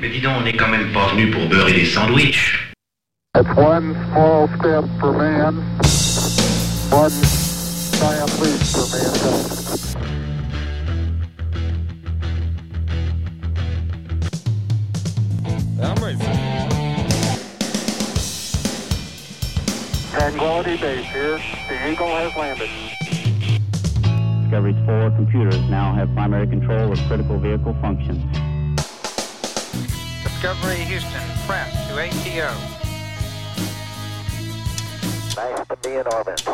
Mais dis donc, on n'est quand même pas venu pour beurrer des sandwichs. That's one small step for man, one giant leap for mankind. I'm ready. Tranquility Base here. The Eagle has landed. Discovery's four computers now have primary control of critical vehicle functions. Discovery Houston, press to ATO. Nice to be in orbit.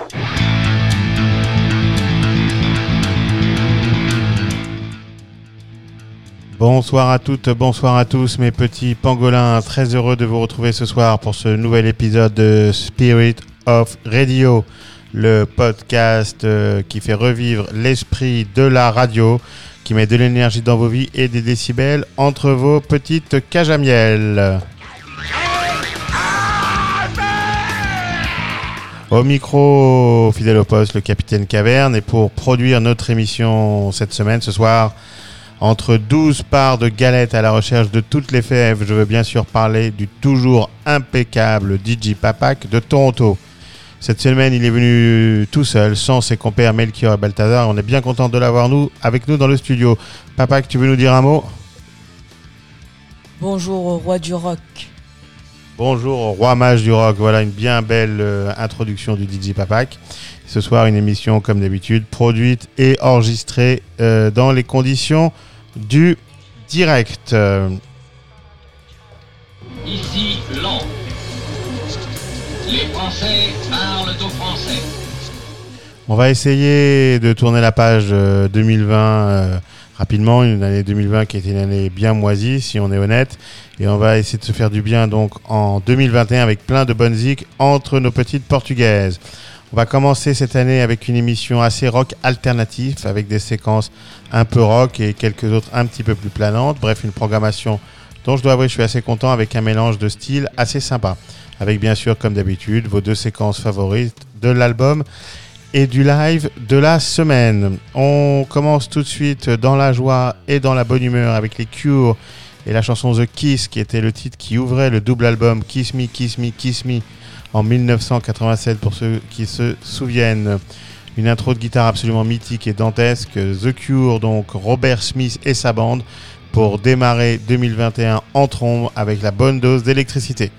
Bonsoir à toutes, bonsoir à tous mes petits pangolins, très heureux de vous retrouver ce soir pour ce nouvel épisode de Spirit of Radio, le podcast euh, qui fait revivre l'esprit de la radio, qui met de l'énergie dans vos vies et des décibels entre vos petites cages à miel. Au micro, fidèle au poste, le capitaine Caverne, et pour produire notre émission cette semaine, ce soir, entre 12 parts de galettes à la recherche de toutes les fèves, je veux bien sûr parler du toujours impeccable DJ Papak de Toronto. Cette semaine, il est venu tout seul, sans ses compères Melchior et Balthazar. On est bien content de l'avoir nous, avec nous dans le studio. Papak, tu veux nous dire un mot? Bonjour au roi du rock. Bonjour au roi mage du rock. Voilà une bien belle euh, introduction du DJ Papak. Ce soir, une émission comme d'habitude, produite et enregistrée euh, dans les conditions du direct. Ici Londres. Les Français parlent Français. On va essayer de tourner la page euh, 2020 euh, rapidement, une année 2020 qui était une année bien moisie, si on est honnête. Et on va essayer de se faire du bien donc en 2021 avec plein de bonnes zik entre nos petites portugaises. On va commencer cette année avec une émission assez rock alternatif, avec des séquences un peu rock et quelques autres un petit peu plus planantes. Bref, une programmation dont je dois avouer je suis assez content avec un mélange de styles assez sympa. Avec bien sûr, comme d'habitude, vos deux séquences favorites de l'album et du live de la semaine. On commence tout de suite dans la joie et dans la bonne humeur avec les Cure et la chanson The Kiss qui était le titre qui ouvrait le double album Kiss Me, Kiss Me, Kiss Me en 1987 pour ceux qui se souviennent. Une intro de guitare absolument mythique et dantesque. The Cure, donc Robert Smith et sa bande pour démarrer 2021 en trombe avec la bonne dose d'électricité.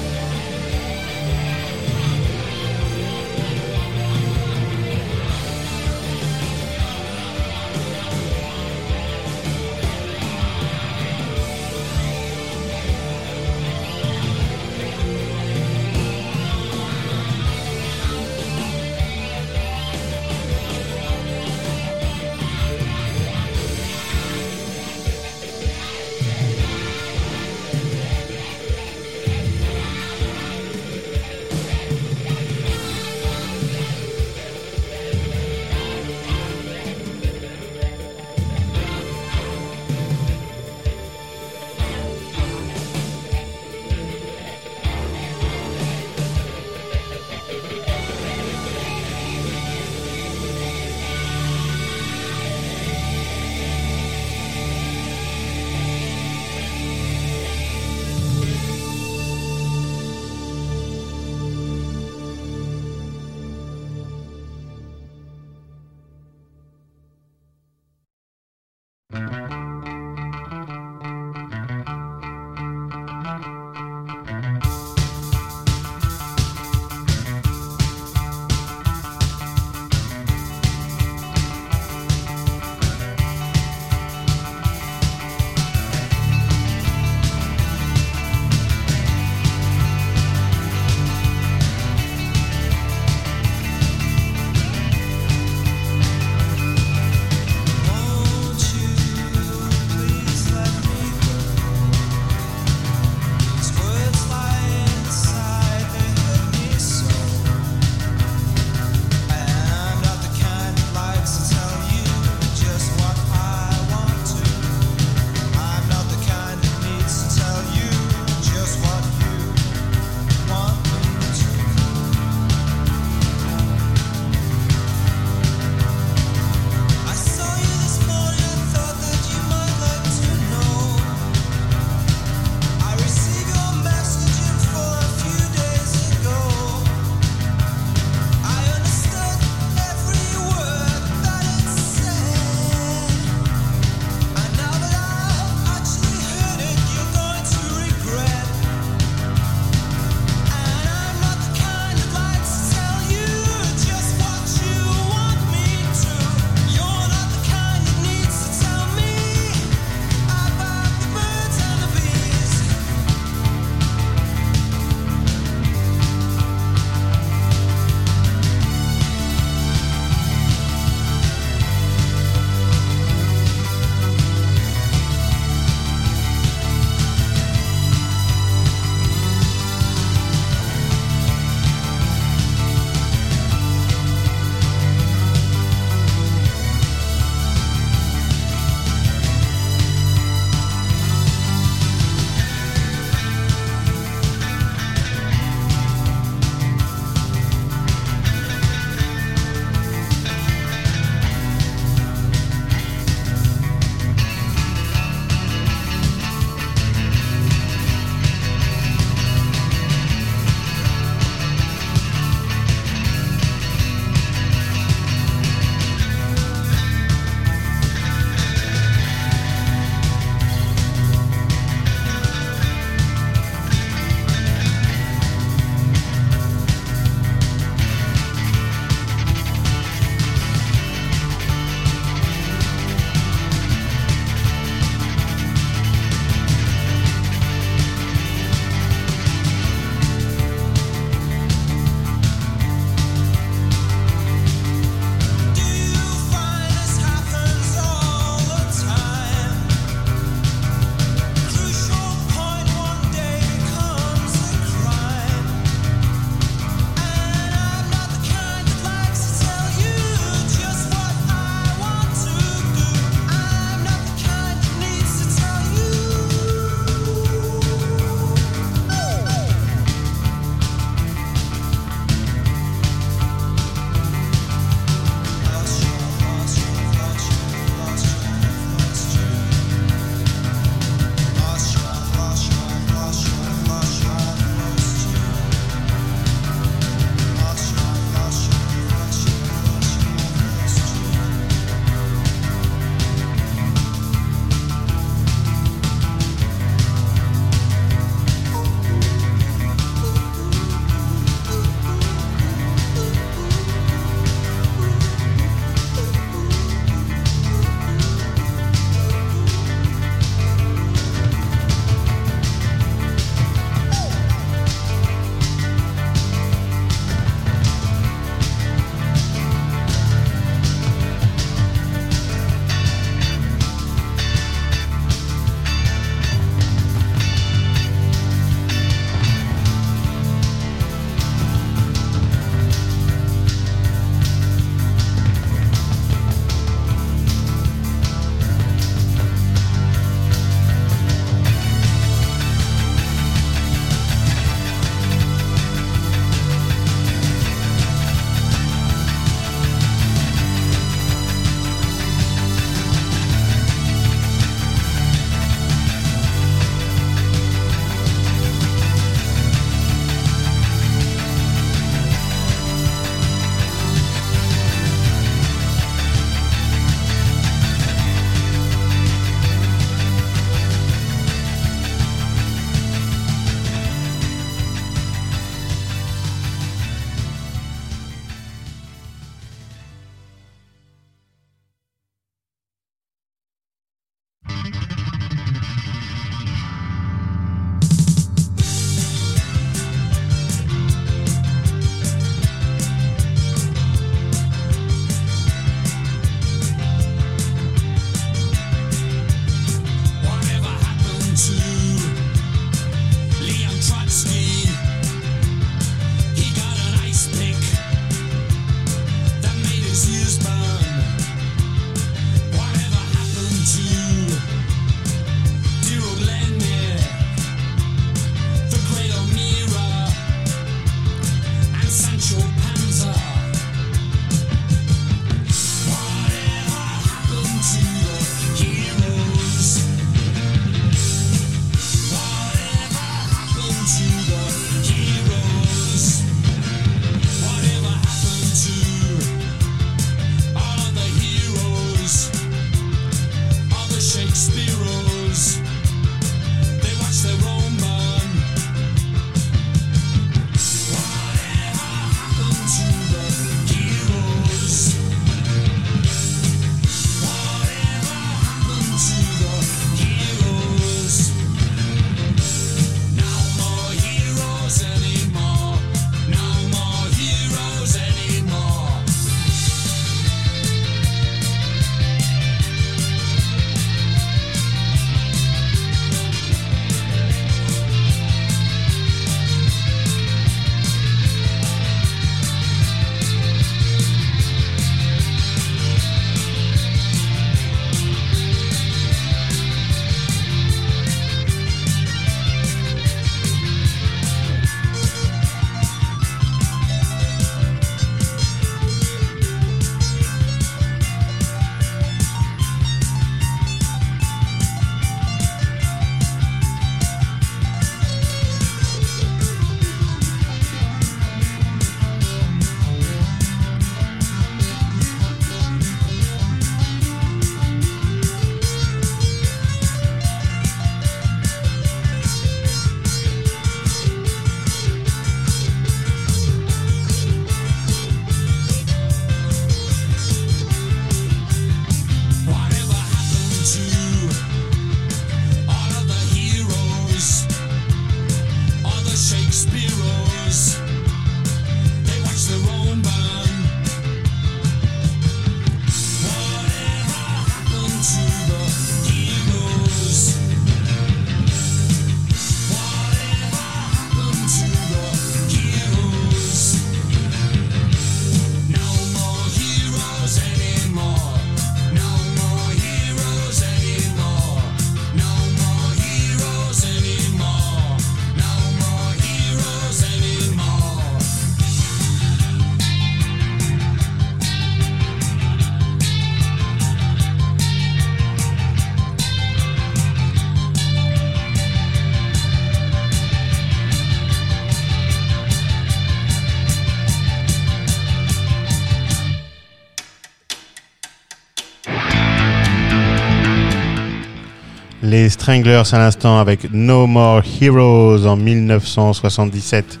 Stranglers à l'instant avec No More Heroes en 1977.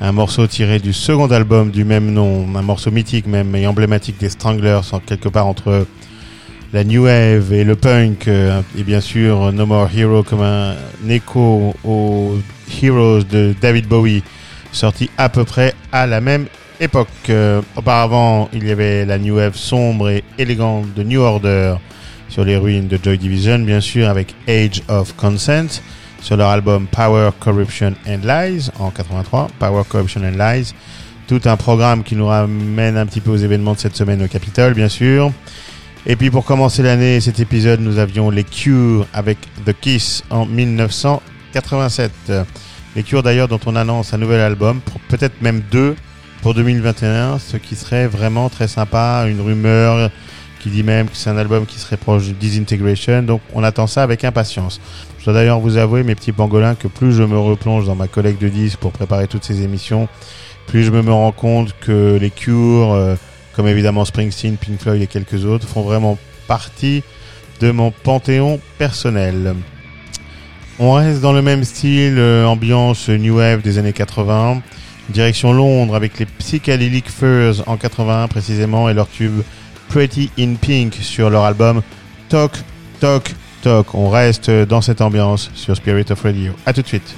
Un morceau tiré du second album du même nom, un morceau mythique même et emblématique des Stranglers, quelque part entre la new wave et le punk, euh, et bien sûr No More Hero comme un écho aux Heroes de David Bowie, sorti à peu près à la même époque. Euh, auparavant, il y avait la new wave sombre et élégante de New Order sur les ruines de Joy Division, bien sûr, avec Age of Consent sur leur album Power, Corruption and Lies en 83. Power, Corruption and Lies. Tout un programme qui nous ramène un petit peu aux événements de cette semaine au Capitole, bien sûr. Et puis pour commencer l'année, cet épisode, nous avions les Cure avec The Kiss en 1987. Les Cure d'ailleurs dont on annonce un nouvel album, peut-être même deux pour 2021, ce qui serait vraiment très sympa, une rumeur qui dit même que c'est un album qui serait proche de Disintegration, donc on attend ça avec impatience. Je dois d'ailleurs vous avouer, mes petits pangolins, que plus je me replonge dans ma collecte de disques pour préparer toutes ces émissions, plus je me rends compte que les Cure, euh, comme évidemment Springsteen, Pink Floyd et quelques autres, font vraiment partie de mon panthéon personnel. On reste dans le même style, euh, ambiance New Wave des années 80, direction Londres avec les Psychedelic Furs en 81 précisément et leur tube Pretty in Pink sur leur album Talk, Talk, Talk. On reste dans cette ambiance sur Spirit of Radio. A tout de suite.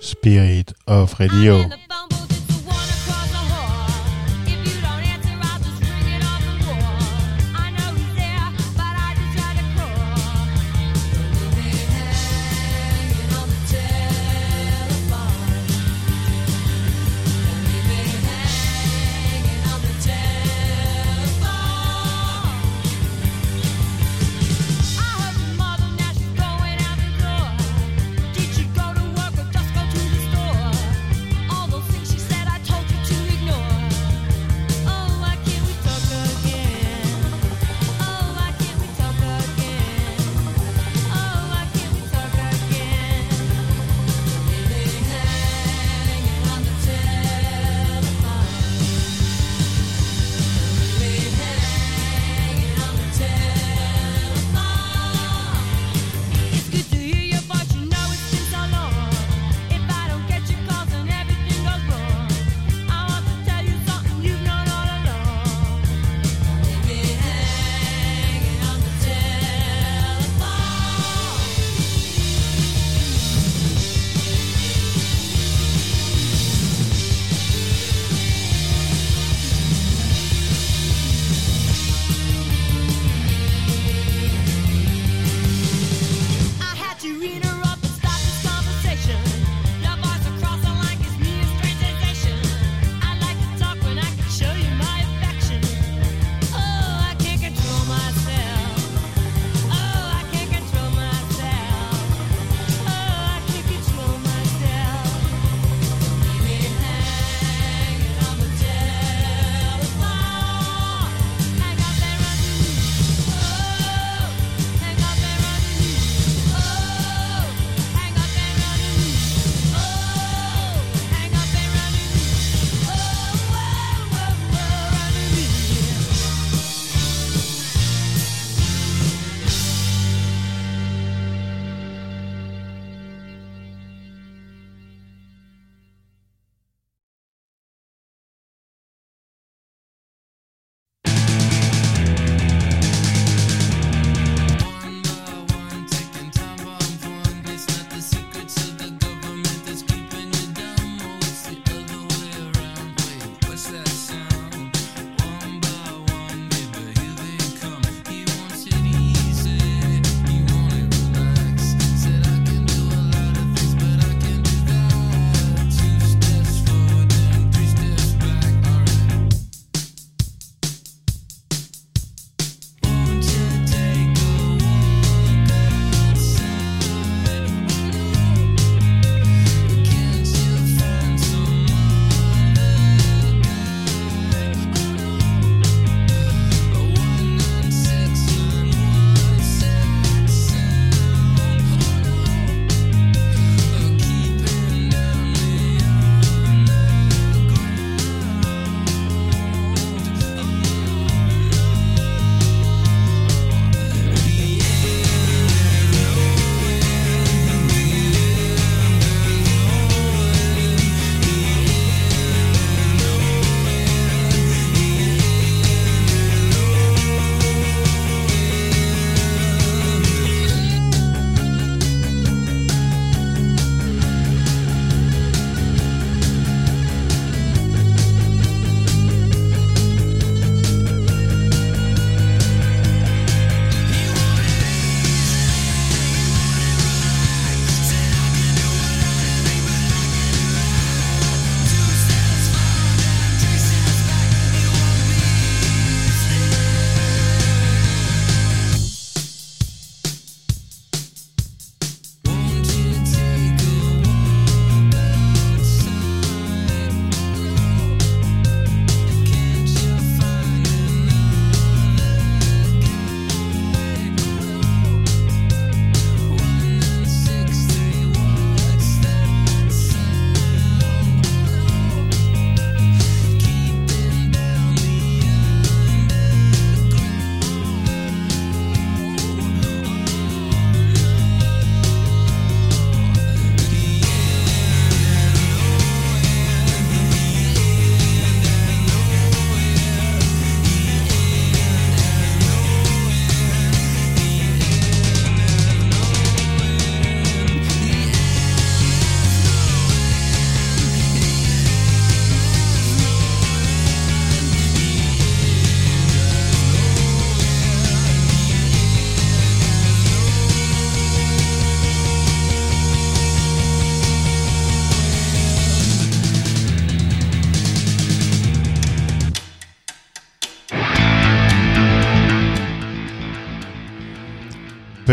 Spirit of Radio.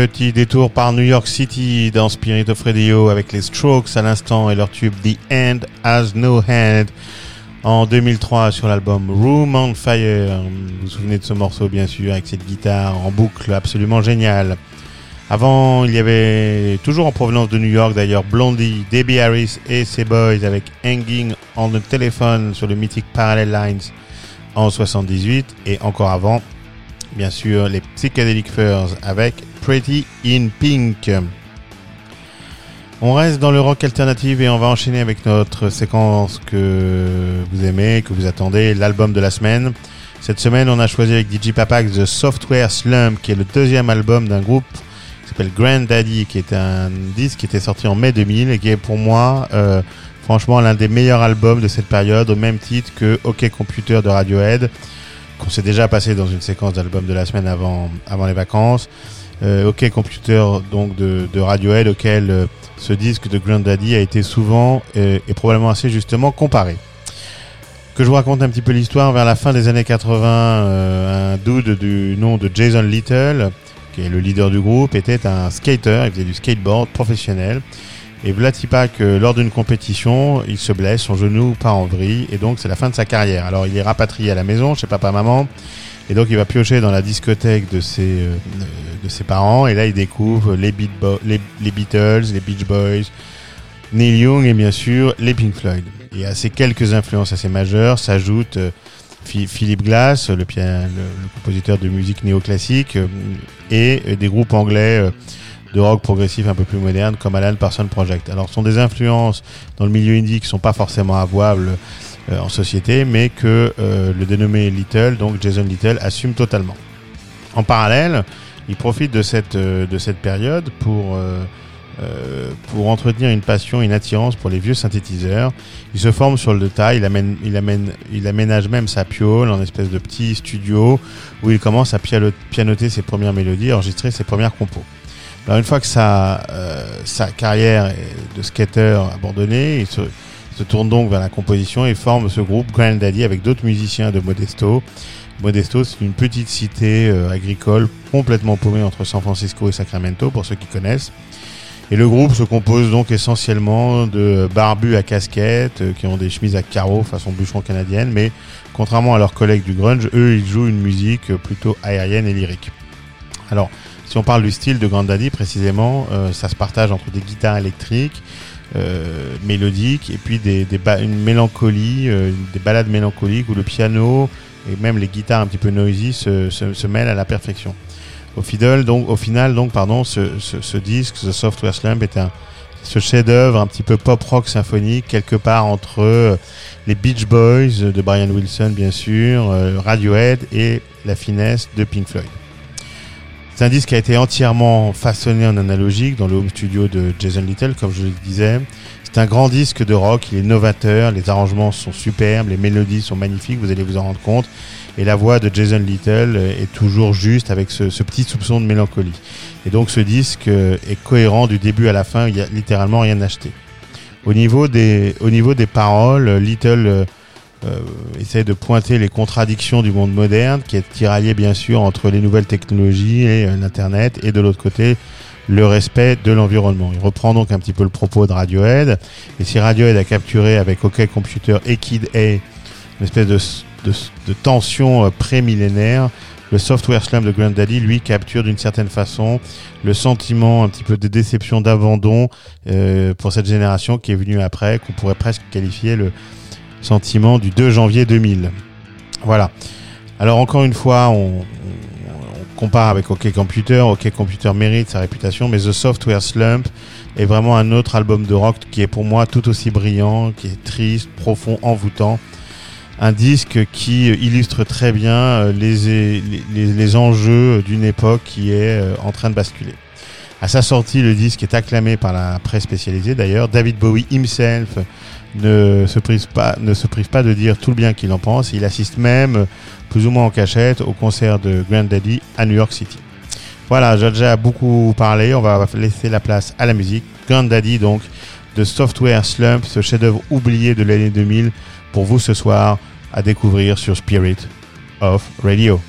Petit détour par New York City dans Spirit of Radio avec les Strokes à l'instant et leur tube The End Has No Hand en 2003 sur l'album Room on Fire. Vous vous souvenez de ce morceau bien sûr avec cette guitare en boucle absolument géniale. Avant, il y avait toujours en provenance de New York d'ailleurs Blondie, Debbie Harris et ses boys avec Hanging on the Telephone sur le mythique Parallel Lines en 78 et encore avant, bien sûr, les Psychedelic Furs avec Pretty in Pink. On reste dans le rock alternative et on va enchaîner avec notre séquence que vous aimez, que vous attendez, l'album de la semaine. Cette semaine, on a choisi avec DJ Papax The Software Slump, qui est le deuxième album d'un groupe qui s'appelle Grand Daddy, qui est un disque qui était sorti en mai 2000 et qui est pour moi, euh, franchement, l'un des meilleurs albums de cette période, au même titre que OK Computer de Radiohead, qu'on s'est déjà passé dans une séquence d'albums de la semaine avant, avant les vacances. Euh, OK Computer donc de, Radiohead, auquel euh, ce disque de Grand Daddy a été souvent euh, et probablement assez justement comparé. Que je vous raconte un petit peu l'histoire, vers la fin des années 80, euh, un dude du nom de Jason Little, qui est le leader du groupe, était un skater, il faisait du skateboard professionnel. Et Vlatipak, euh, lors d'une compétition, il se blesse, son genou part en vrille, et donc c'est la fin de sa carrière. Alors il est rapatrié à la maison chez papa-maman, et donc il va piocher dans la discothèque de ses, euh, de ses parents, et là il découvre les, Beatles, les Beach Boys, Neil Young et bien sûr les Pink Floyd. Et à ces quelques influences assez majeures s'ajoute euh, Phi- Philip Glass, le, compositeur de musique néoclassique, euh, et euh, des groupes anglais euh, de rock progressif un peu plus moderne comme Alan Parsons Project. Alors ce sont des influences dans le milieu indie qui sont pas forcément avouables euh, en société, mais que euh, le dénommé Little, donc Jason Little, assume totalement. En parallèle, il profite de cette, euh, de cette période pour, euh, euh, pour entretenir une passion, une attirance pour les vieux synthétiseurs. Il se forme sur le tas, il, amène, il, amène, il aménage même sa piole en espèce de petit studio où il commence à pianoter ses premières mélodies, enregistrer ses premières compos. Alors une fois que sa, euh, sa carrière de skater abandonnée, il se, se tourne donc vers la composition et forme ce groupe Grand Daddy avec d'autres musiciens de Modesto. Modesto, c'est une petite cité euh, agricole complètement paumée entre San Francisco et Sacramento, pour ceux qui connaissent. Et le groupe se compose donc essentiellement de barbus à casquette, euh, qui ont des chemises à carreaux façon bûcheron canadienne, mais contrairement à leurs collègues du grunge, eux, ils jouent une musique plutôt aérienne et lyrique. Alors, on parle du style de Grand Daddy précisément, euh, ça se partage entre des guitares électriques, euh, mélodiques, et puis des, une mélancolie, euh, des balades mélancoliques où le piano et même les guitares un petit peu noisy se, mêlent à la perfection. Au final, donc, pardon, ce, disque, The Software Slump, est un ce chef-d'œuvre un petit peu pop rock symphonique quelque part entre les Beach Boys de Brian Wilson bien sûr, Radiohead et la finesse de Pink Floyd. C'est un disque qui a été entièrement façonné en analogique dans le home studio de Jason Little, comme je le disais. C'est un grand disque de rock, il est novateur, les arrangements sont superbes, les mélodies sont magnifiques, vous allez vous en rendre compte. Et la voix de Jason Little euh, est toujours juste avec ce, petit soupçon de mélancolie. Et donc ce disque euh, est cohérent du début à la fin, il n'y a littéralement rien acheté. Au niveau des, au niveau des paroles, euh, Little euh, essaie de pointer les contradictions du monde moderne, qui est tiraillé bien sûr entre les nouvelles technologies et euh, l'Internet, et de l'autre côté, le respect de l'environnement. Il reprend donc un petit peu le propos de Radiohead, et si Radiohead a capturé avec OK Computer et Kid A une espèce de, tension euh, pré-millénaire, le software slam de Grand Daddy, lui, capture d'une certaine façon le sentiment un petit peu de déception, d'abandon euh, pour cette génération qui est venue après, qu'on pourrait presque qualifier le sentiment du 2 janvier 2000. Voilà. Alors encore une fois, on, compare avec OK Computer. OK Computer mérite sa réputation, mais The Software Slump est vraiment un autre album de rock qui est pour moi tout aussi brillant, qui est triste, profond, envoûtant. Un disque qui illustre très bien euh, les, les, les enjeux d'une époque qui est euh, en train de basculer. À sa sortie, le disque est acclamé par la presse spécialisée. D'ailleurs, David Bowie himself ne se prive pas, de dire tout le bien qu'il en pense. Il assiste même, plus ou moins en cachette, au concert de Grand Daddy à New York City. Voilà, j'ai déjà beaucoup parlé. On va laisser la place à la musique. Grand Daddy, donc, de Software Slump, ce chef-d'œuvre oublié de l'année 2000, pour vous ce soir à découvrir sur Spirit of Radio.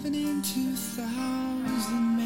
even in 2000.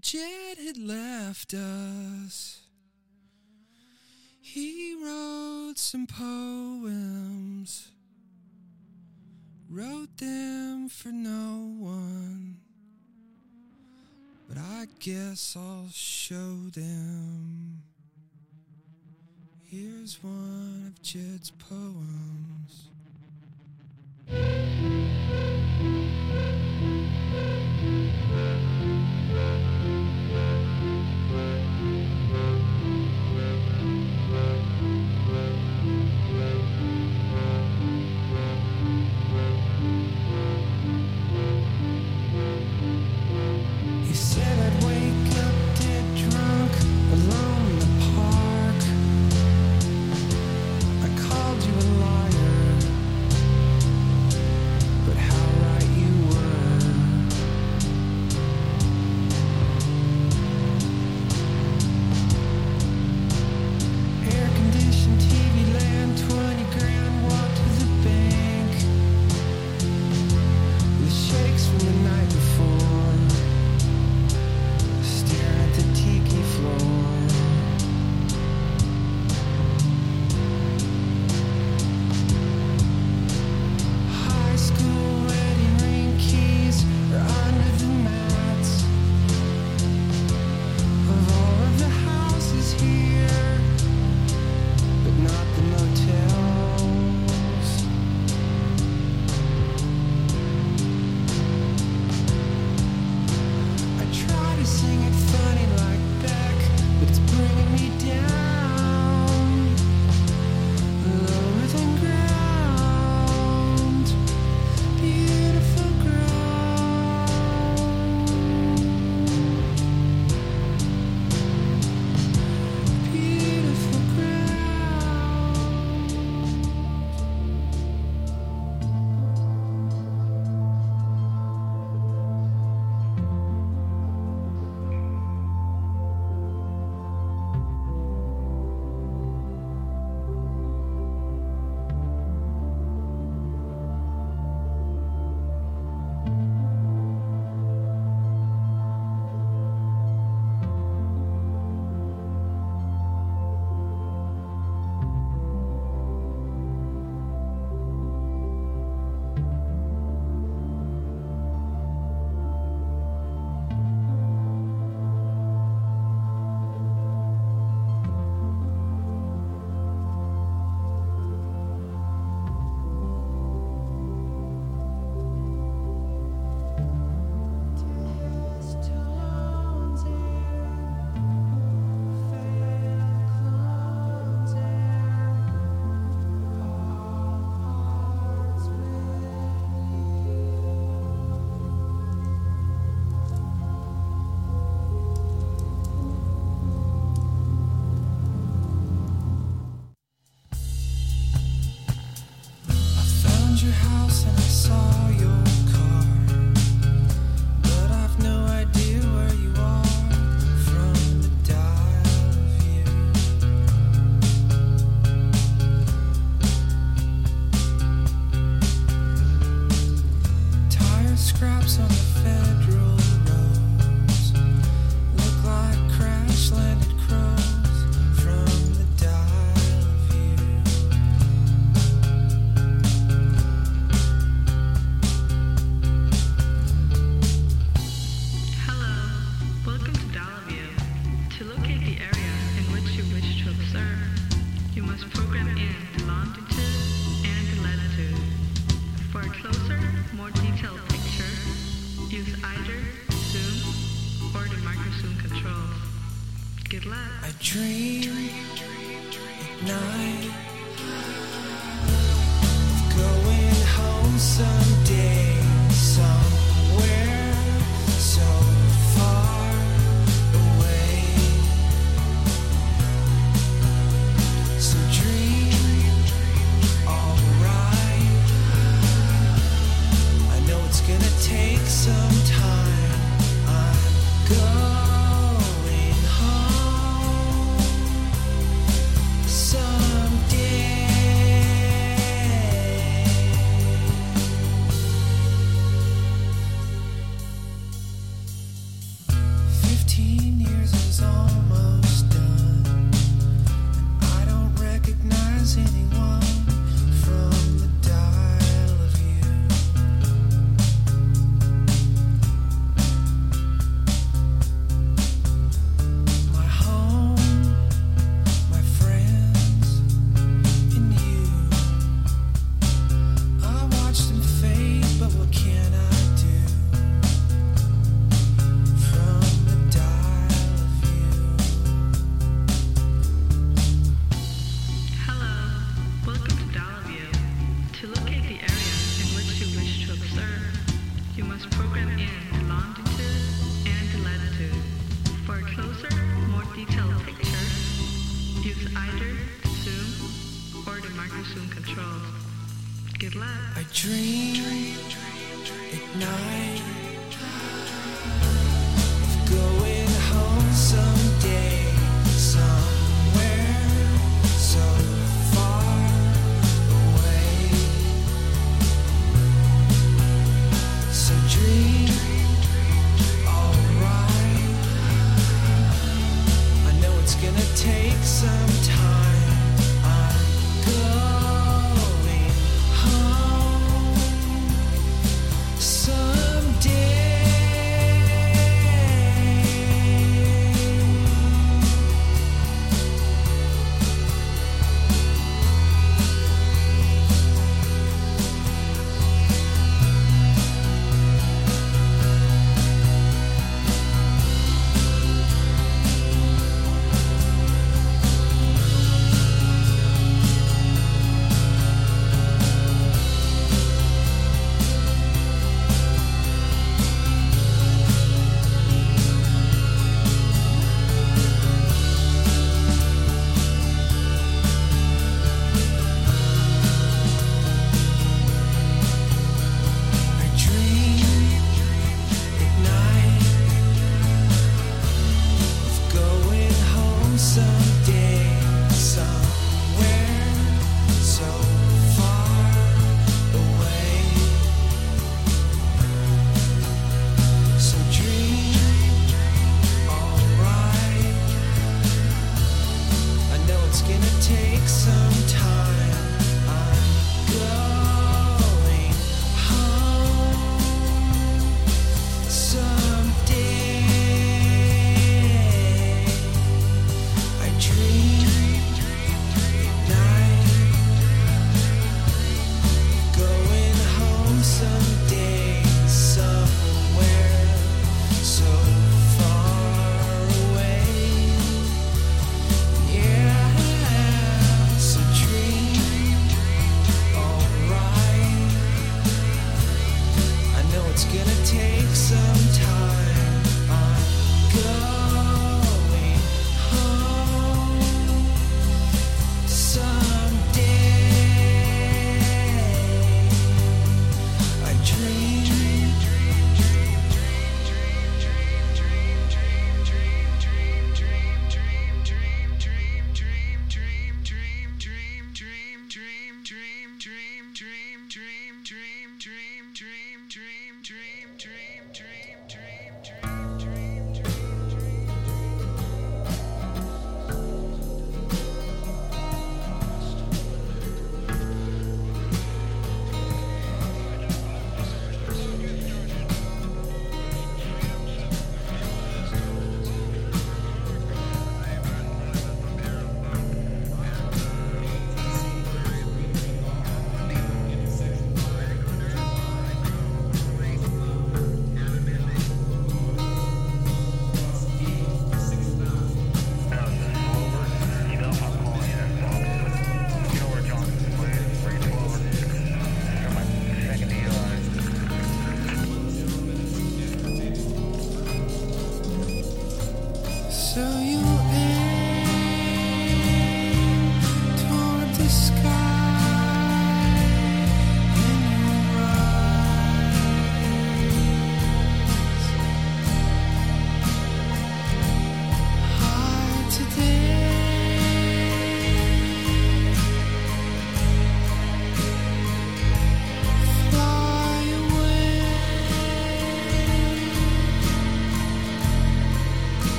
Jed had left us. He wrote some poems, wrote them for no one, but I guess I'll show them. Here's one of Jed's poems. could love. I dream, dream at night of going home someday.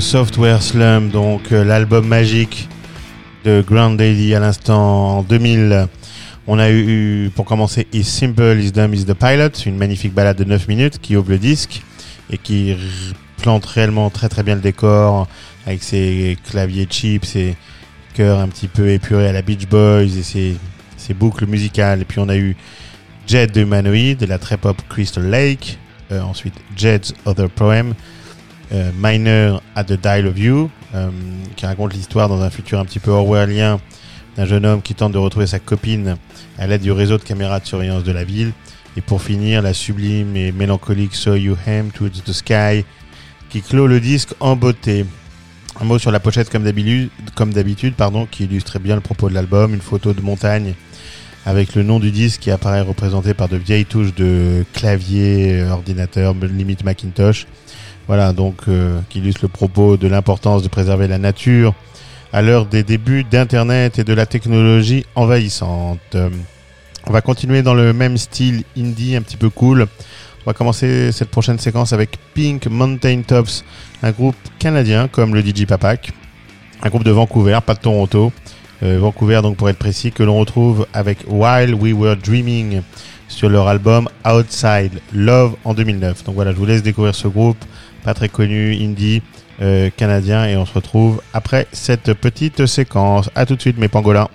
Software Slum, donc euh, l'album magique de Grand Daily à l'instant en 2000. On a eu, pour commencer, Is Simple, Is Dumb, Is the Pilot, une magnifique balade de 9 minutes qui ouvre le disque et qui plante réellement très très bien le décor avec ses claviers cheap, ses chœurs un petit peu épurés à la Beach Boys et ses, ses boucles musicales. Et puis on a eu Jet de Humanoid, de la très pop Crystal Lake, euh, ensuite Jet's Other Poem, euh, Miner at the Dial of You, euh, qui raconte l'histoire dans un futur un petit peu orwellien d'un jeune homme qui tente de retrouver sa copine à l'aide du réseau de caméras de surveillance de la ville. Et pour finir, la sublime et mélancolique So You Hem Towards the Sky, qui clôt le disque en beauté. Un mot sur la pochette comme d'habitude, pardon, qui illustre bien le propos de l'album, une photo de montagne avec le nom du disque qui apparaît représenté par de vieilles touches de clavier, ordinateur, limite Macintosh. Voilà, donc euh, qui illustre le propos de l'importance de préserver la nature à l'heure des débuts d'Internet et de la technologie envahissante. Euh, on va continuer dans le même style indie, un petit peu cool. On va commencer cette prochaine séquence avec Pink Mountain Tops, un groupe canadien comme le DJ Papak, un groupe de Vancouver, pas de Toronto. Euh, Vancouver, donc pour être précis, que l'on retrouve avec While We Were Dreaming sur leur album Outside Love en 2009. Donc voilà, je vous laisse découvrir ce groupe, pas très connu, indie, euh, canadien, et on se retrouve après cette petite séquence. À tout de suite, mes pangolins.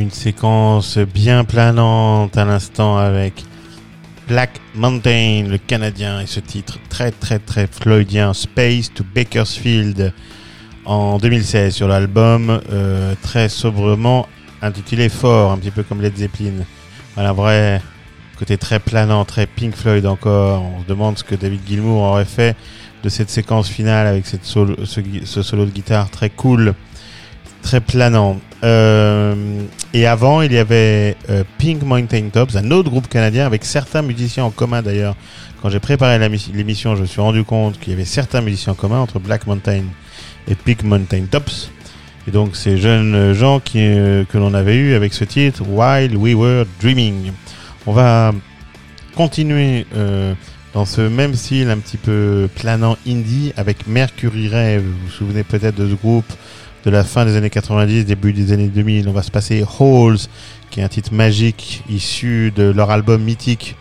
Une séquence bien planante à l'instant avec Black Mountain, le Canadien, et ce titre très très très floydien, Space to Bakersfield, en 2016 sur l'album, euh, très sobrement intitulé Fort, un petit peu comme Led Zeppelin. Voilà, vrai côté très planant, très Pink Floyd encore. On se demande ce que David Gilmour aurait fait de cette séquence finale avec ce solo de guitare très cool, très planant. Euh, et avant, il y avait euh, Pink Mountain Tops, un autre groupe canadien avec certains musiciens en commun d'ailleurs. Quand j'ai préparé l'émission, je me suis rendu compte qu'il y avait certains musiciens en commun entre Black Mountain et Pink Mountain Tops. Et donc ces jeunes gens euh, que l'on avait eu avec ce titre, While We Were Dreaming. On va continuer dans ce même style un petit peu planant indie avec Mercury Rêve. Vous vous souvenez peut-être de ce groupe de la fin des années 90, début des années 2000. On va se passer Halls, qui est un titre magique issu de leur album mythique,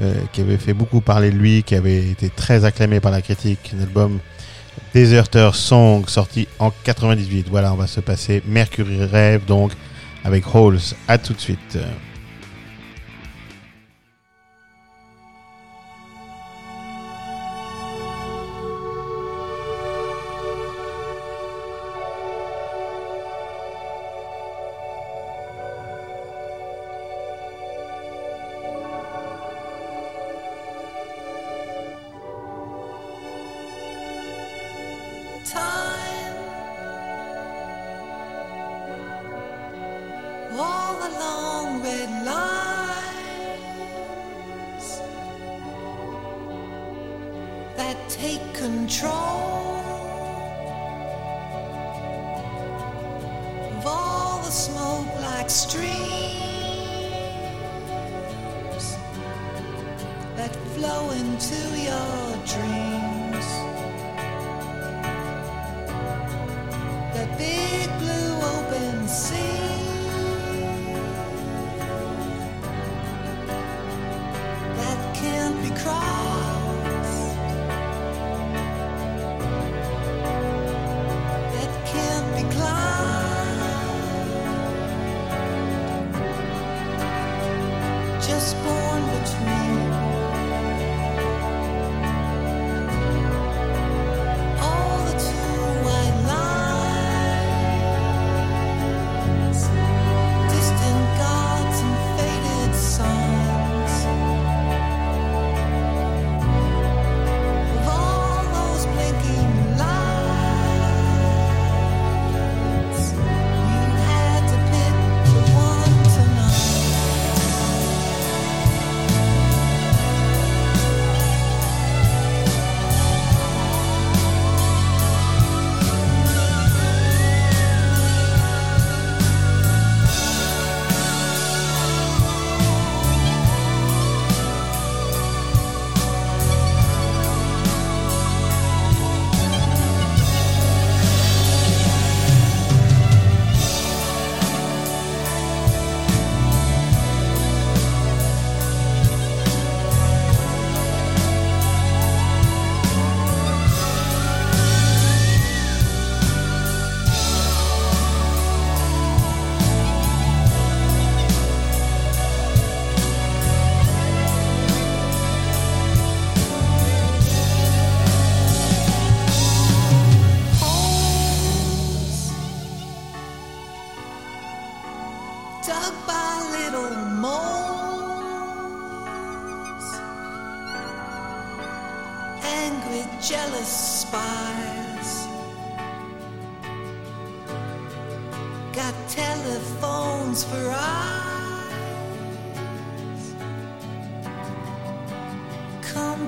euh, qui avait fait beaucoup parler de lui, qui avait été très acclamé par la critique. Un album Deserter Song sorti en 98. Voilà, on va se passer Mercury Rêve donc avec Halls. À tout de suite.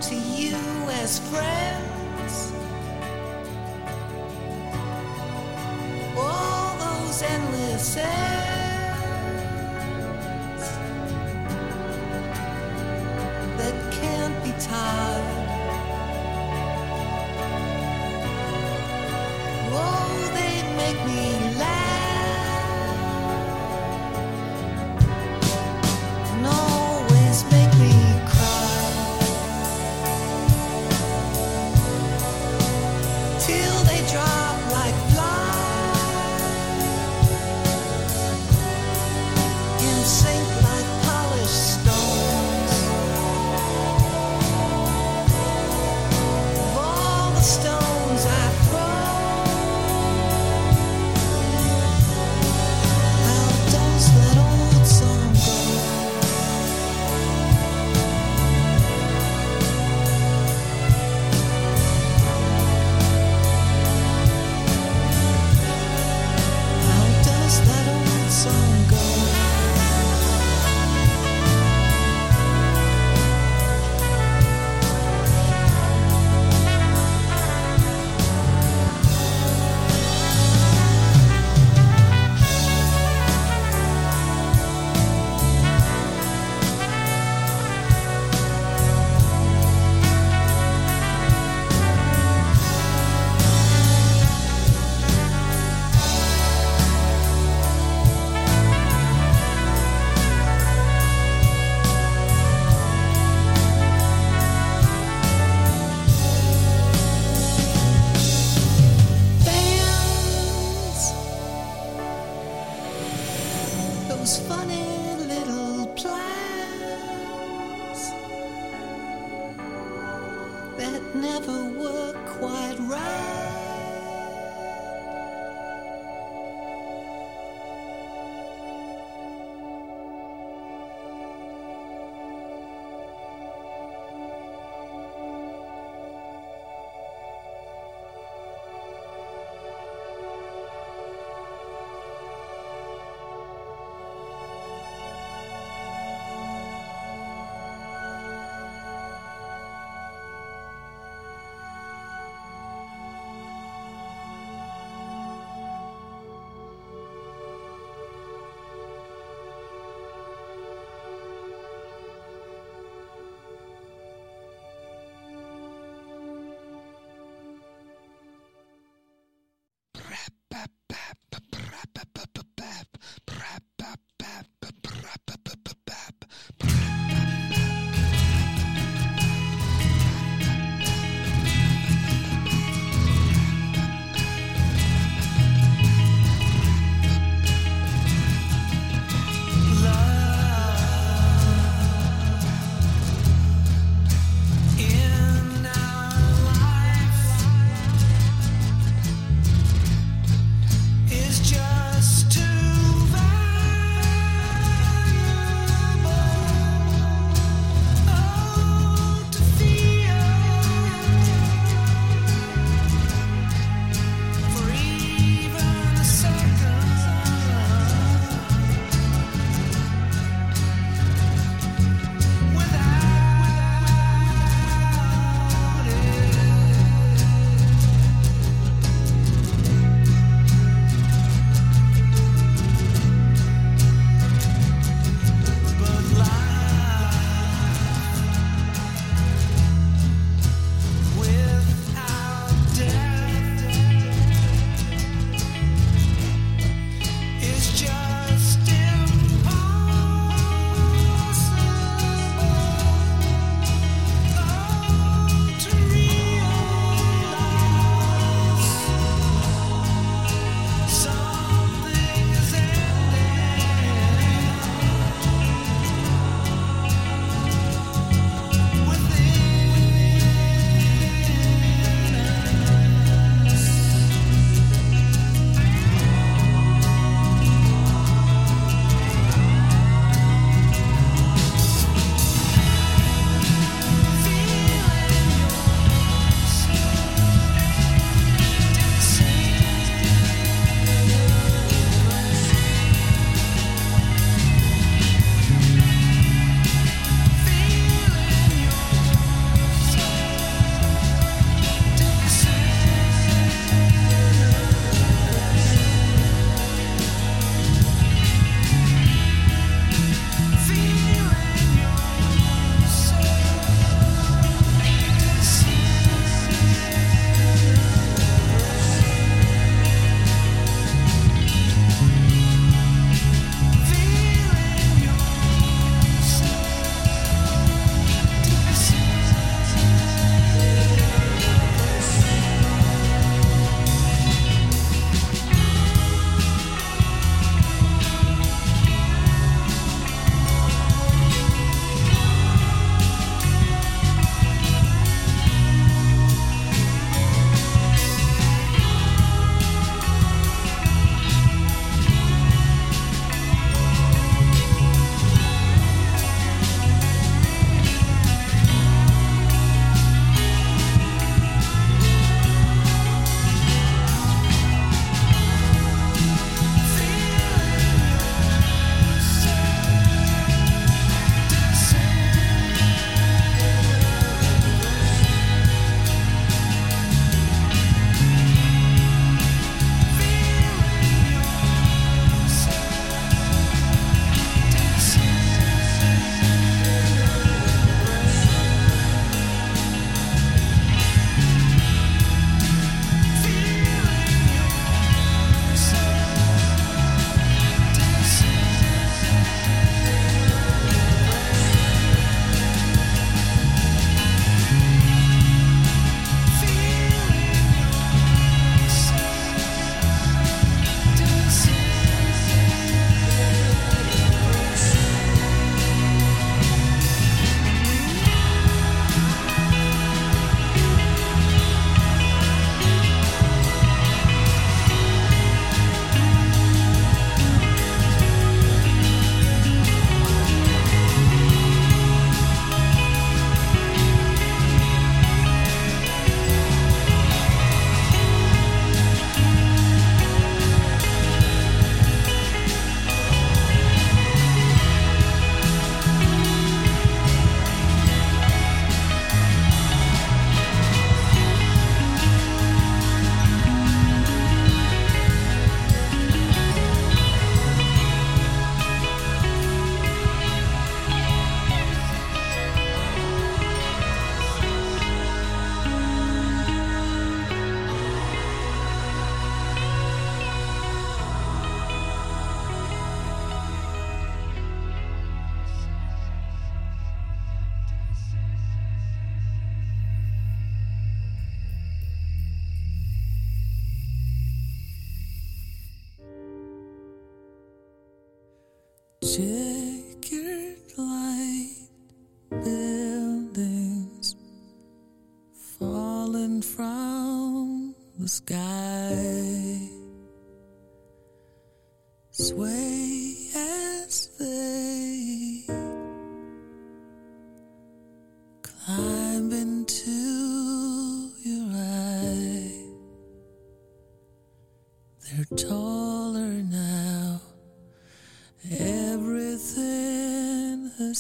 To you as friends. All those endless ends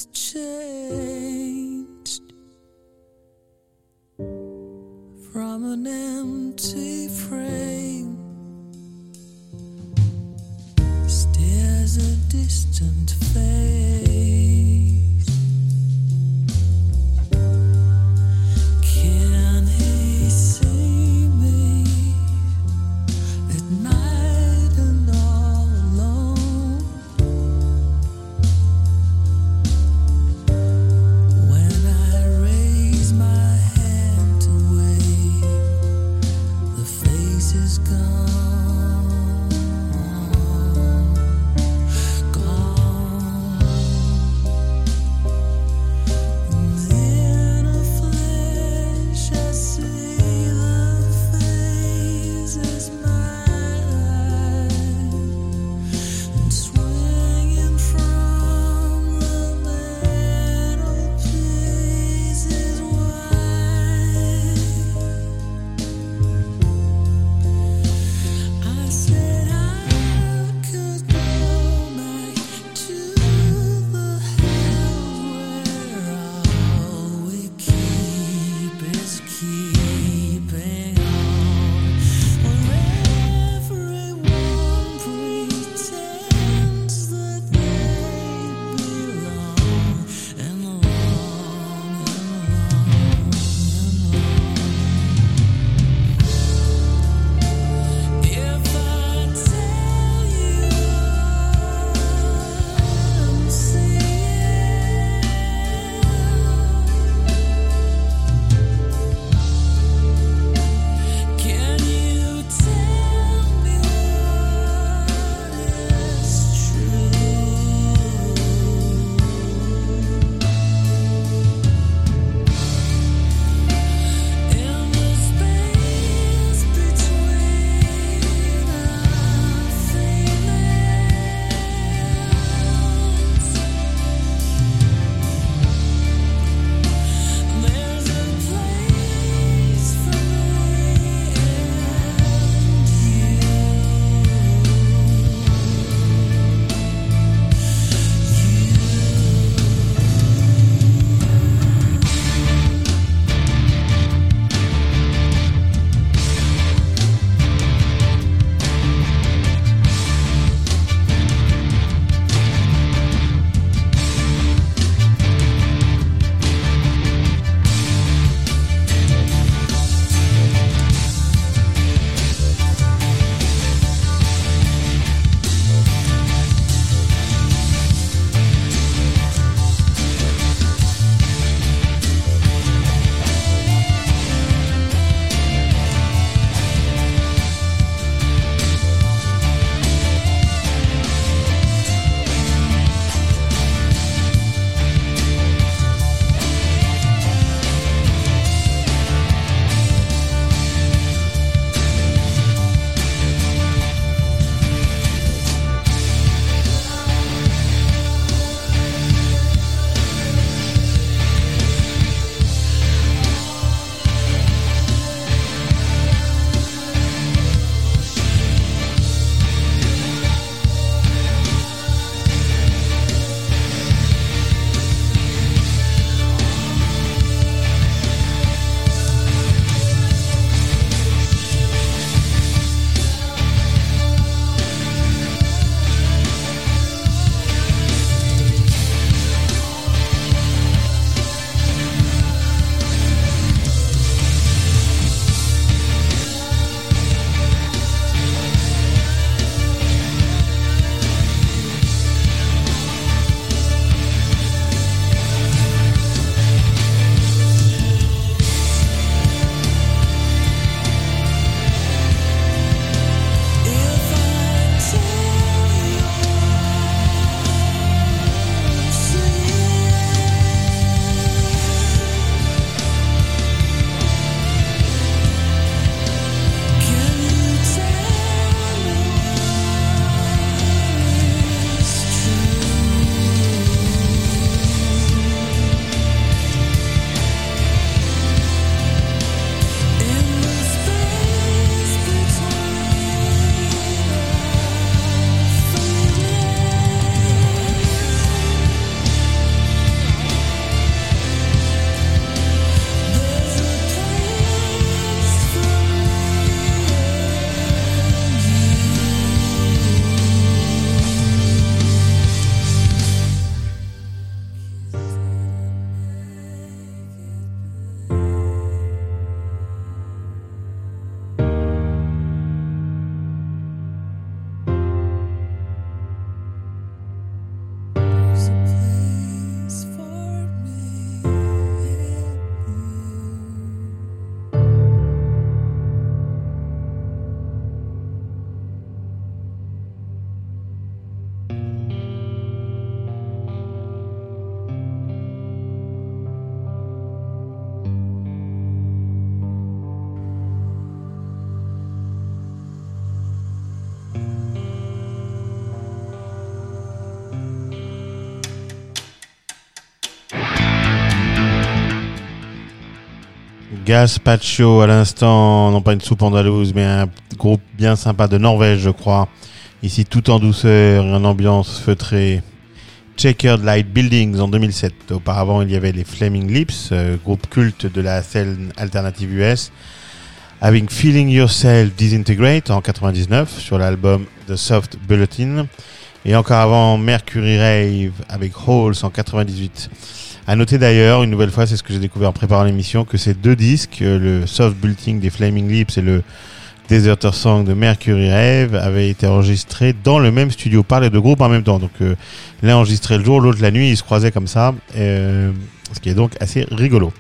Everything has Gaspacho à l'instant, non pas une soupe andalouse, mais un groupe bien sympa de Norvège, je crois. Ici, tout en douceur, en ambiance feutrée. Checkered Light Buildings en 2007. Auparavant, il y avait les Flaming Lips, euh, groupe culte de la scène alternative US, avec Feeling Yourself Disintegrate en 99 sur l'album The Soft Bulletin. Et encore avant, Mercury Rave avec Halls en 98. À noter d'ailleurs, une nouvelle fois, c'est ce que j'ai découvert en préparant l'émission, que ces deux disques, euh, le Soft Bulletin des Flaming Lips et le Deserter Song de Mercury Rave, avaient été enregistrés dans le même studio par les deux groupes en même temps. Donc euh, l'un enregistrait le jour, l'autre la nuit, ils se croisaient comme ça, euh, ce qui est donc assez rigolo.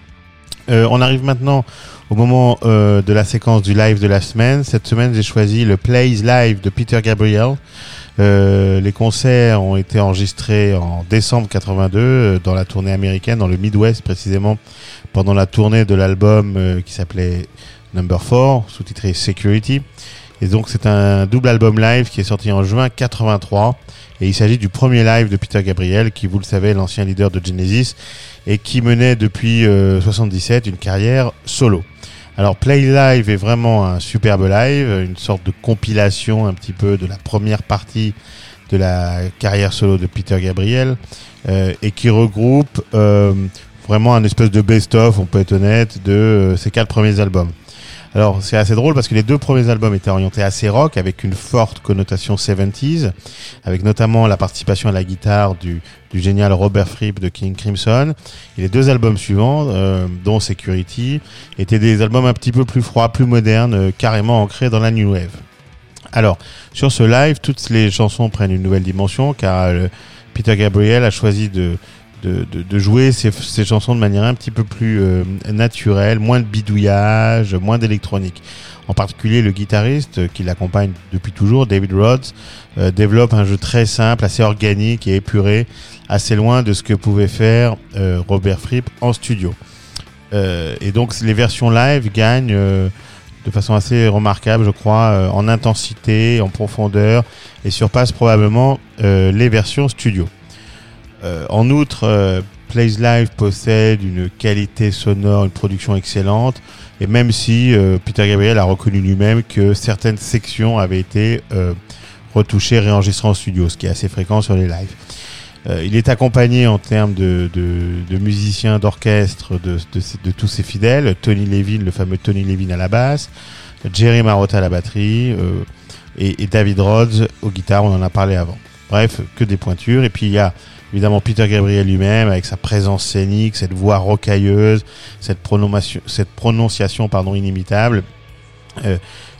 Euh, on arrive maintenant au moment de la séquence du live de la semaine. Cette semaine, j'ai choisi le Plays Live de Peter Gabriel. Euh, les concerts ont été enregistrés en décembre 82 euh, dans la tournée américaine, dans le Midwest précisément, pendant la tournée de l'album euh, qui s'appelait Number 4, sous-titré Security. Et donc c'est un double album live qui est sorti en juin 83. Et il s'agit du premier live de Peter Gabriel, qui, vous le savez, l'ancien leader de Genesis, et qui menait depuis euh, 77 une carrière solo. Alors Play Live est vraiment un superbe live, une sorte de compilation un petit peu de la première partie de la carrière solo de Peter Gabriel, euh, et qui regroupe euh, vraiment un espèce de best-of, on peut être honnête, de euh, ses quatre premiers albums. Alors c'est assez drôle parce que les deux premiers albums étaient orientés assez rock avec une forte connotation 70s, avec notamment la participation à la guitare du, du génial Robert Fripp de King Crimson. Et les deux albums suivants, euh, dont Security, étaient des albums un petit peu plus froids, plus modernes, euh, carrément ancrés dans la new wave. Alors sur ce live, toutes les chansons prennent une nouvelle dimension car euh, Peter Gabriel a choisi de de, de, de jouer ces, ces, chansons de manière un petit peu plus euh, naturelle, moins de bidouillage, moins d'électronique. En particulier, le guitariste euh, qui l'accompagne depuis toujours, David Rhodes, euh, développe un jeu très simple, assez organique et épuré, assez loin de ce que pouvait faire euh, Robert Fripp en studio. et donc, les versions live gagnent de façon assez remarquable, je crois, en intensité, en profondeur, et surpassent probablement les versions studio. Euh, en outre, euh, Plays Live possède une qualité sonore, une production excellente. Et même si euh, Peter Gabriel a reconnu lui-même que certaines sections avaient été retouchées, réenregistrées en studio, ce qui est assez fréquent sur les lives. il est accompagné en termes de, de, de musiciens d'orchestre de, de, tous ses fidèles. Tony Levin, le fameux Tony Levin à la basse, Jerry Marotta à la batterie et, et David Rhodes aux guitares, on en a parlé avant. Bref, que des pointures. Et puis il y a évidemment Peter Gabriel lui-même avec sa présence scénique, cette voix rocailleuse, cette prononciation, pardon inimitable, euh,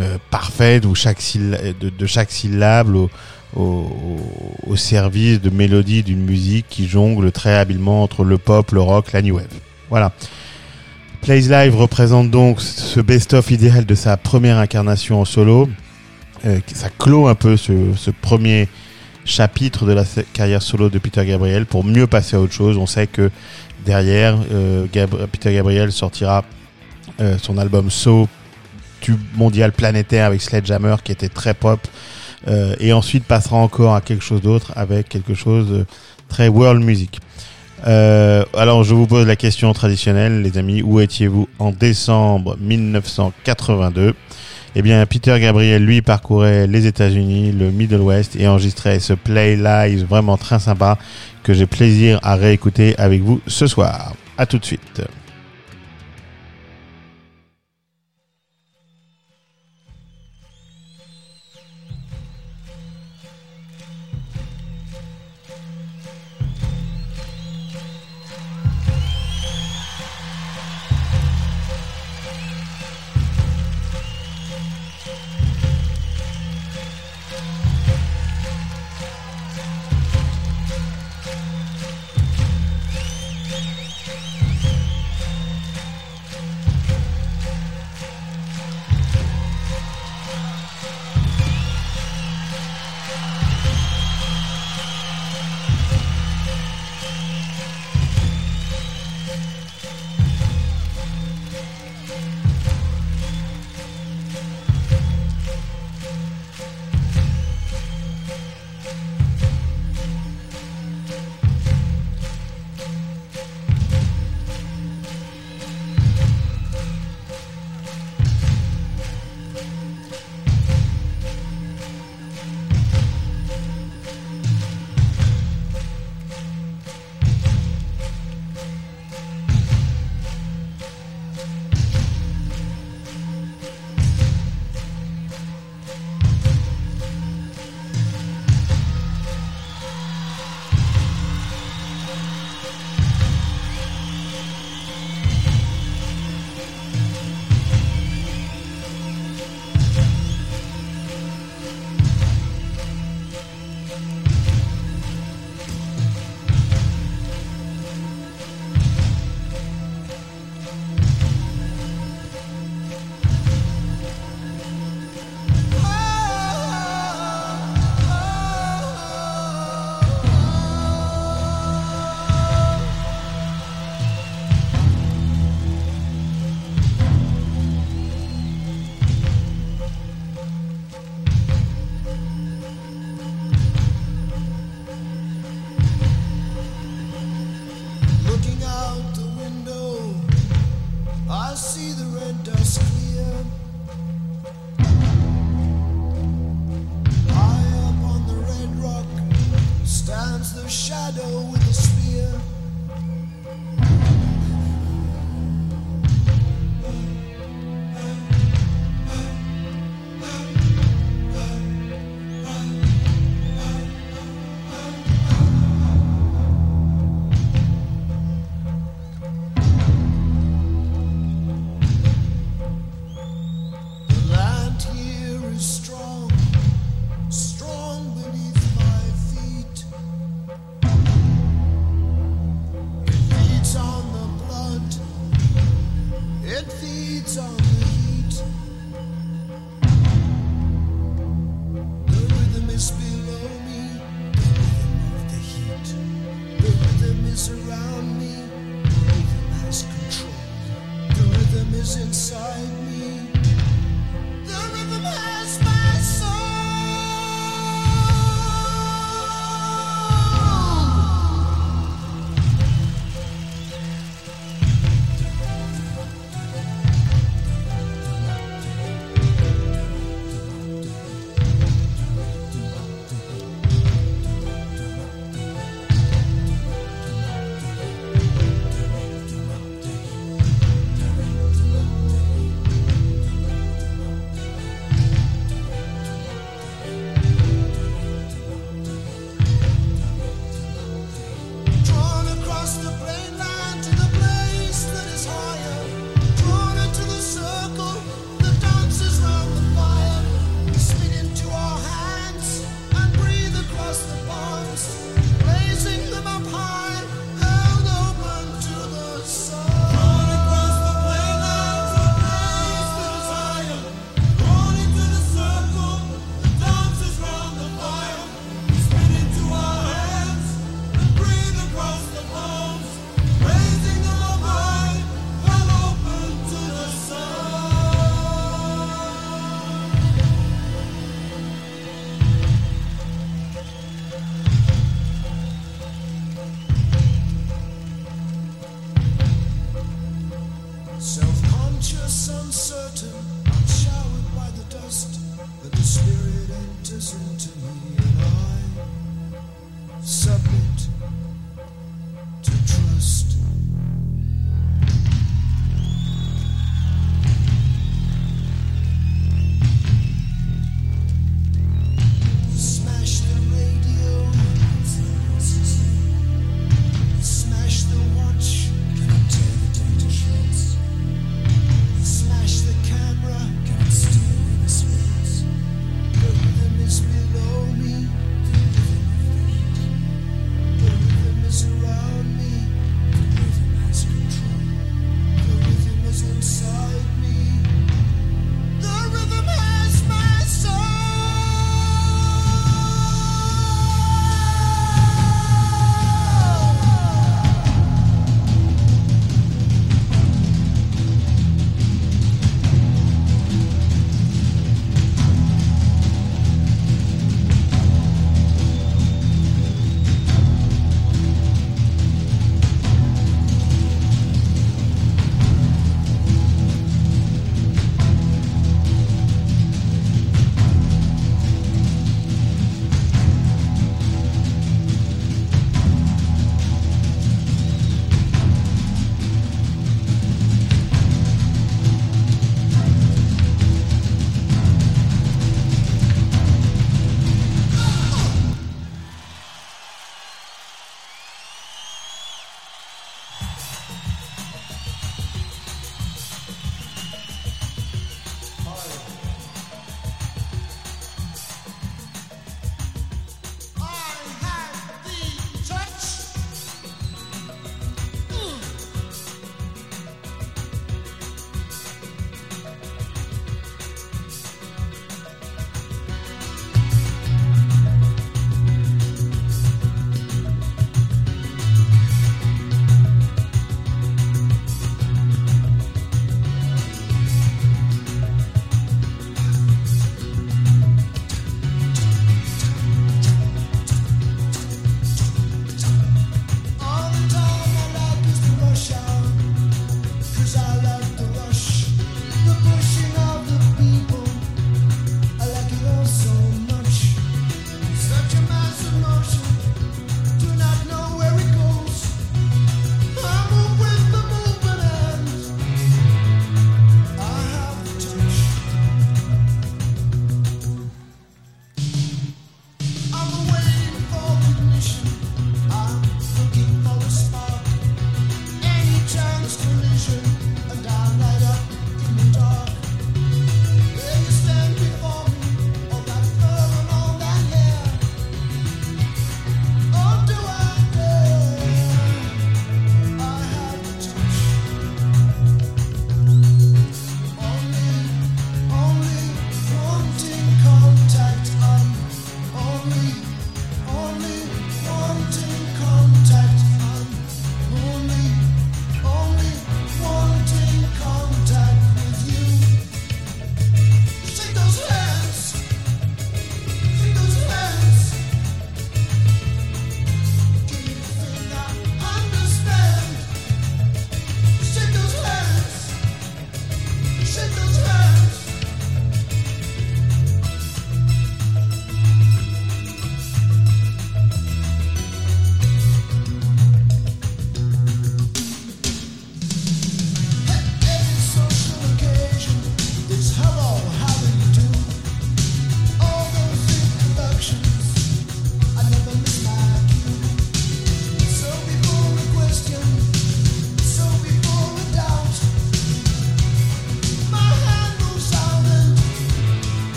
euh, parfaite où chaque de, de, chaque syllabe au, service de mélodie d'une musique qui jongle très habilement entre le pop, le rock, la new wave. Voilà. Plays Live représente donc ce best-of idéal de sa première incarnation en solo. Euh, ça clôt un peu ce premier chapitre de la carrière solo de Peter Gabriel pour mieux passer à autre chose. On sait que derrière, euh, Peter Gabriel sortira euh, son album So, tube mondial planétaire avec Sledgehammer qui était très pop. Euh, et ensuite passera encore à quelque chose d'autre avec quelque chose de très world music. Alors je vous pose la question traditionnelle, les amis, où étiez-vous en décembre 1982 eh bien, Peter Gabriel, lui, parcourait les États-Unis, le Middle West et enregistrait ce Play Live vraiment très sympa que j'ai plaisir à réécouter avec vous ce soir. À tout de suite.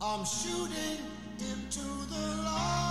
I'm shooting into the light.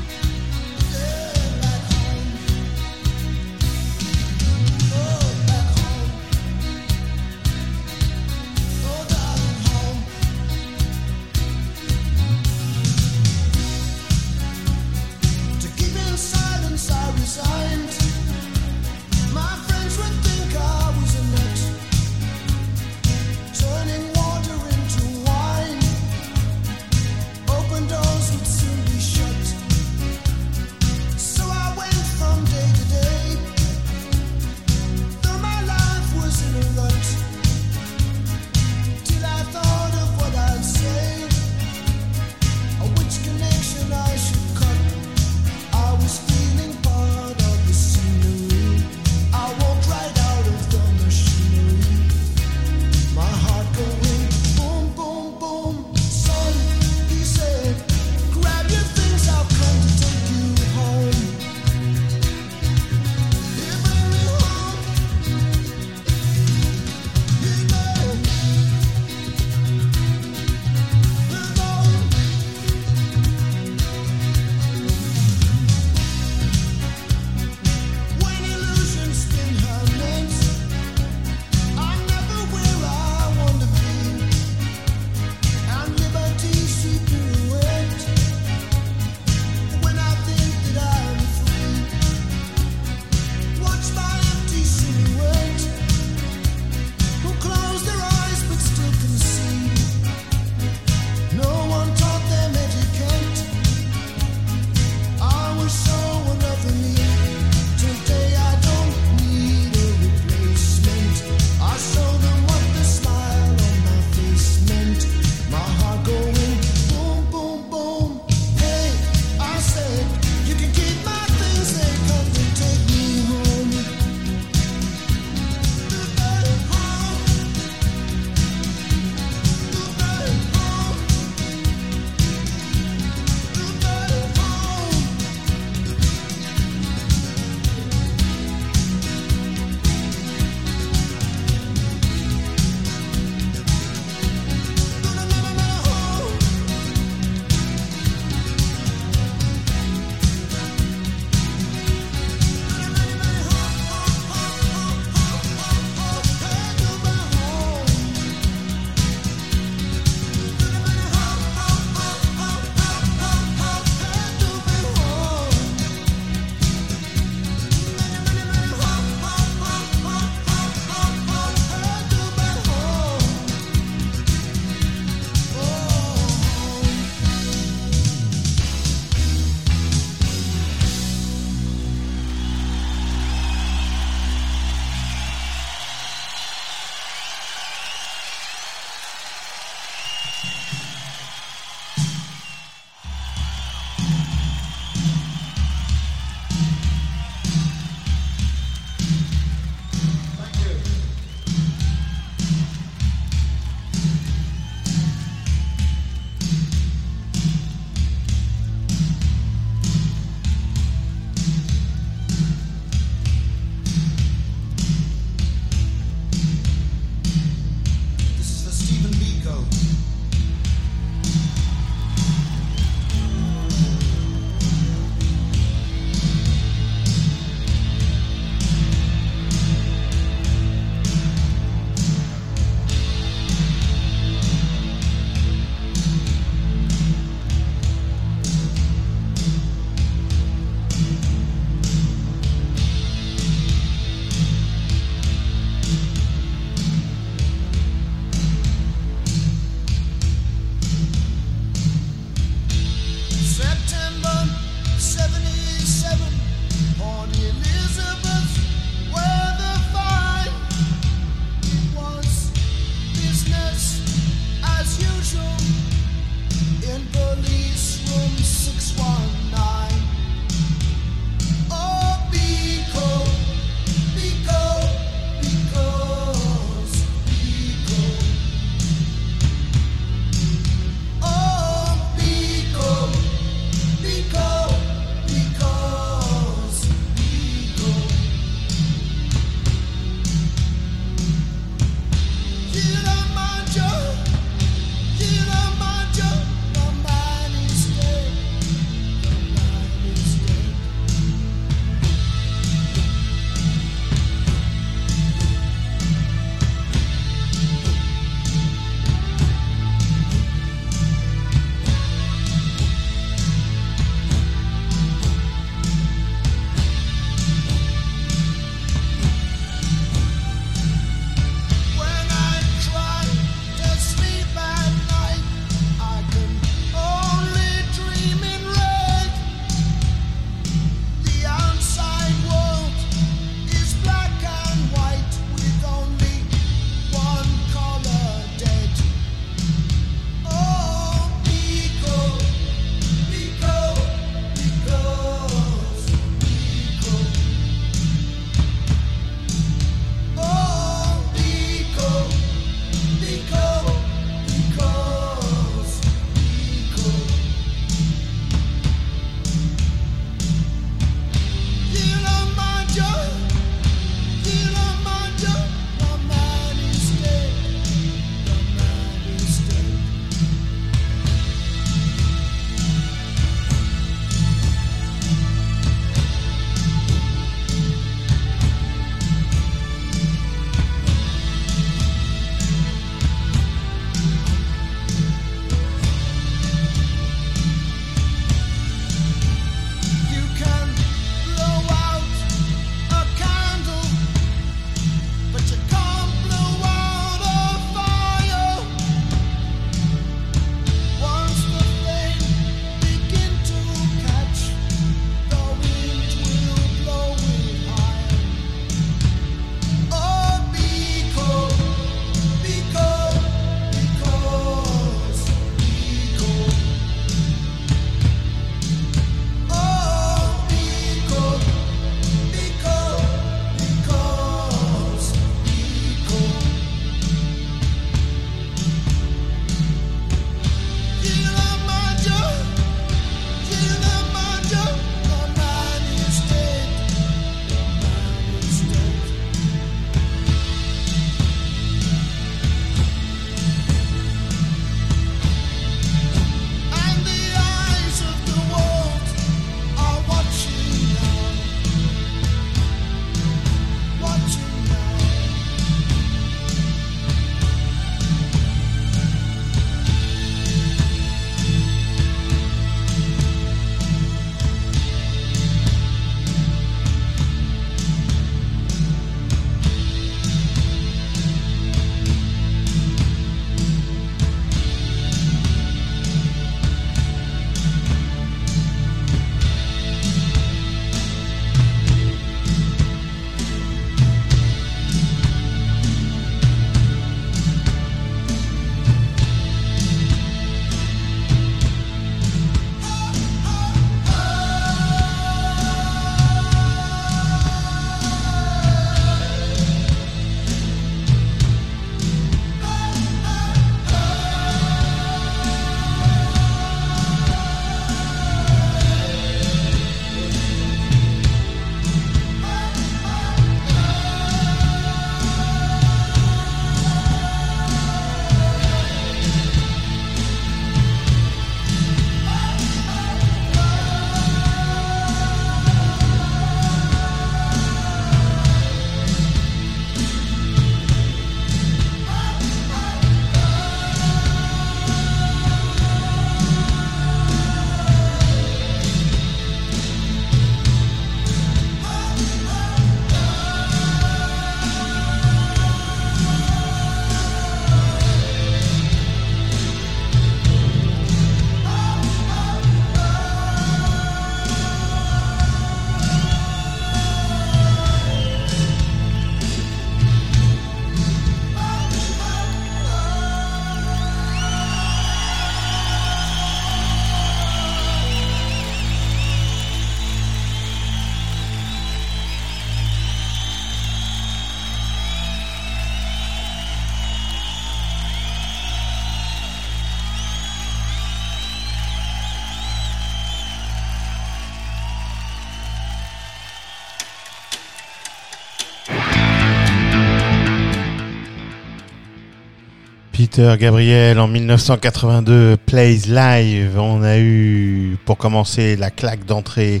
Gabriel en 1982, Plays Live. On a eu, pour commencer, la claque d'entrée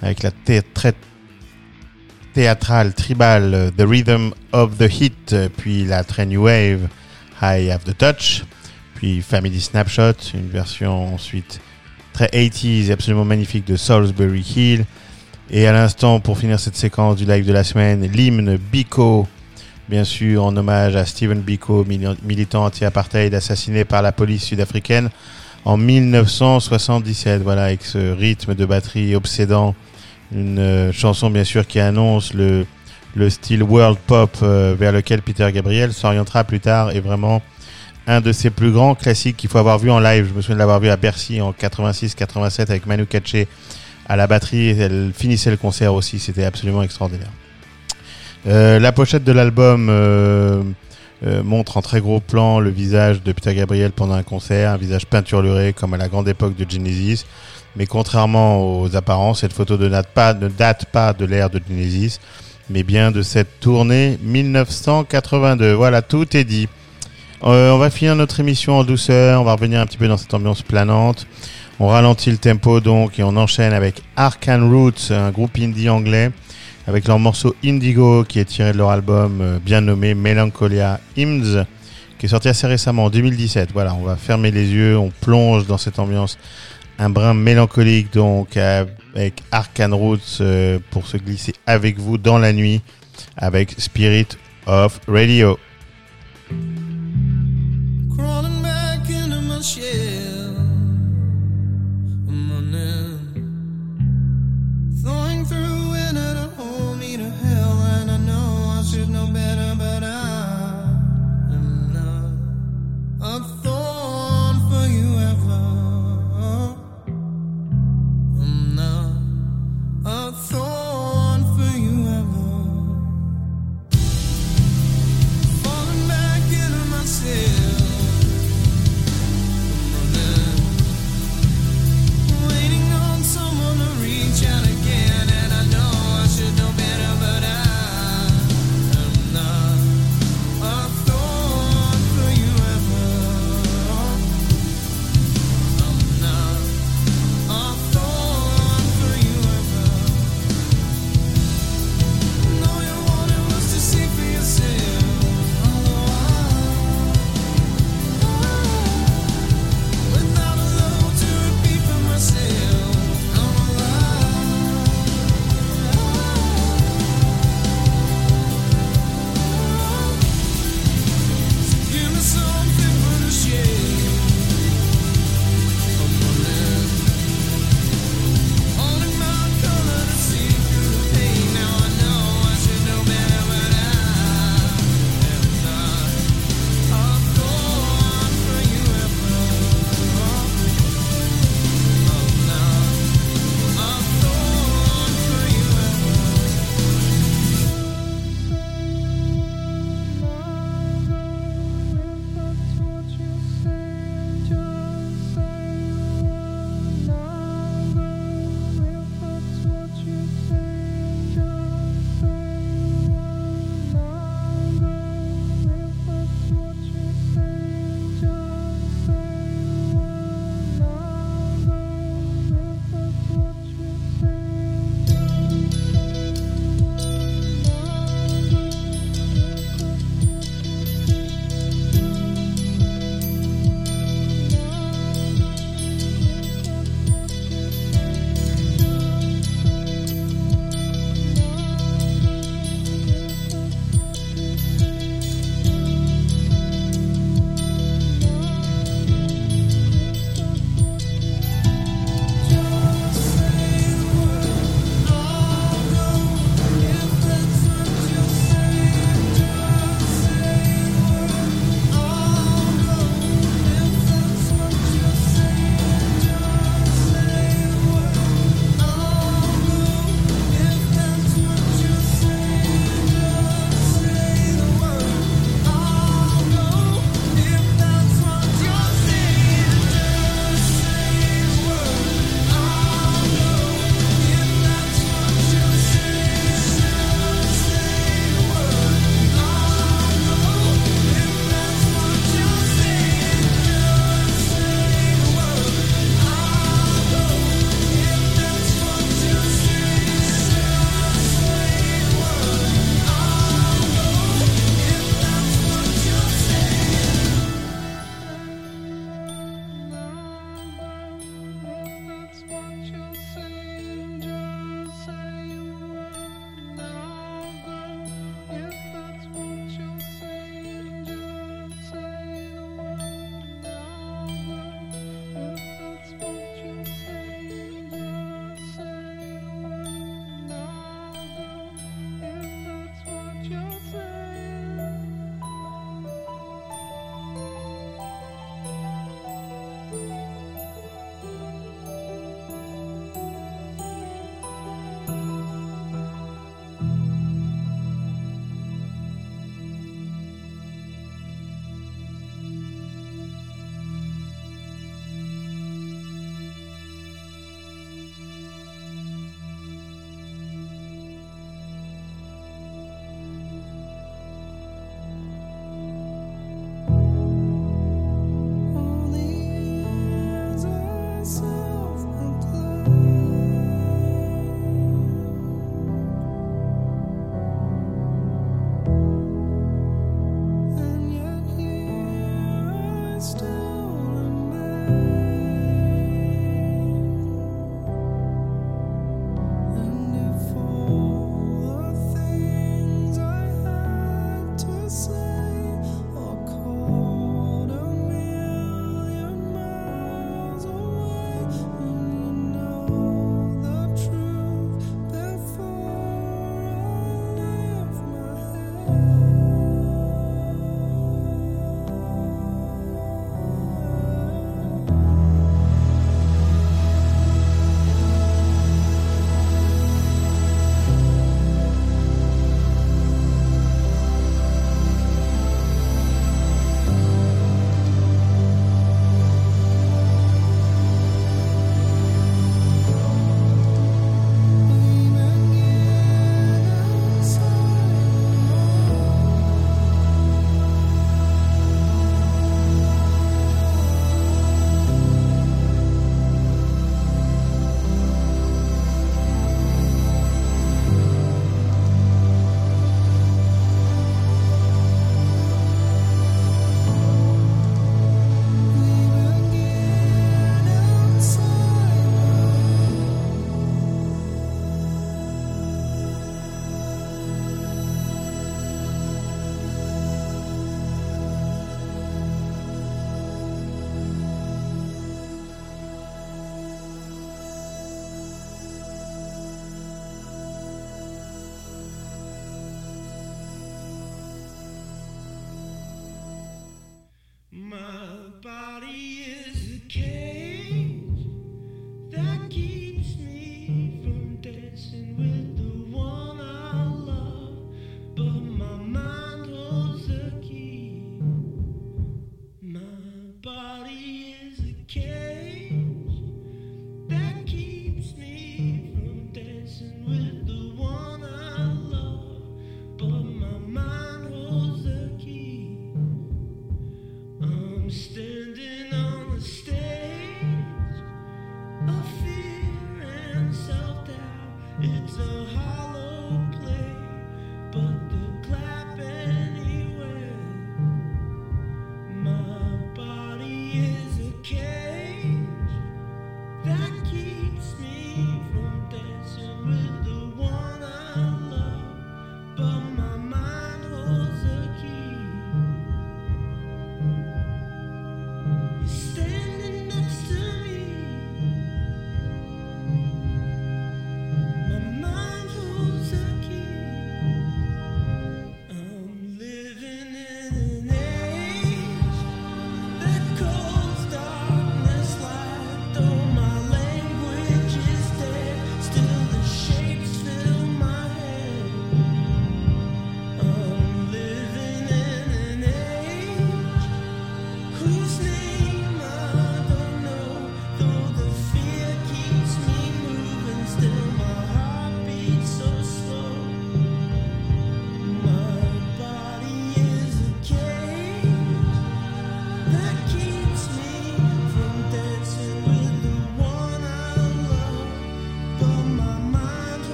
avec la thé- théâtrale, tribale, euh, The Rhythm of the Hit, puis la très New Wave, I Have the Touch, puis Family Snapshot, une version ensuite très 80s, absolument magnifique de Salisbury Hill. Et à l'instant, pour finir cette séquence du live de la semaine, l'hymne Biko, bien sûr en hommage à Stephen Biko, mili- militant anti-apartheid assassiné par la police sud-africaine en 1977. Voilà, avec ce rythme de batterie obsédant, une euh, chanson bien sûr qui annonce le, le style world pop euh, vers lequel Peter Gabriel s'orientera plus tard et vraiment un de ses plus grands classiques qu'il faut avoir vu en live. Je me souviens de l'avoir vu à Bercy en 86-87 avec Manu Katché à la batterie. Elle finissait le concert aussi, c'était absolument extraordinaire. Euh, la pochette de l'album euh, euh, montre en très gros plan le visage de Peter Gabriel pendant un concert, un visage peinturluré comme à la grande époque de Genesis. Mais contrairement aux apparences, cette photo ne date pas, ne date pas de l'ère de Genesis, mais bien de cette tournée 1982. Voilà, tout est dit. On va finir notre émission en douceur, on va revenir un petit peu dans cette ambiance planante. On ralentit le tempo donc et on enchaîne avec Arcan Roots, un groupe indie anglais, avec leur morceau Indigo qui est tiré de leur album euh, bien nommé Melancholia Hymns, qui est sorti assez récemment en 2017. Voilà, on va fermer les yeux, on plonge dans cette ambiance un brin mélancolique donc avec Arcan Roots euh, pour se glisser avec vous dans la nuit avec Spirit of Radio.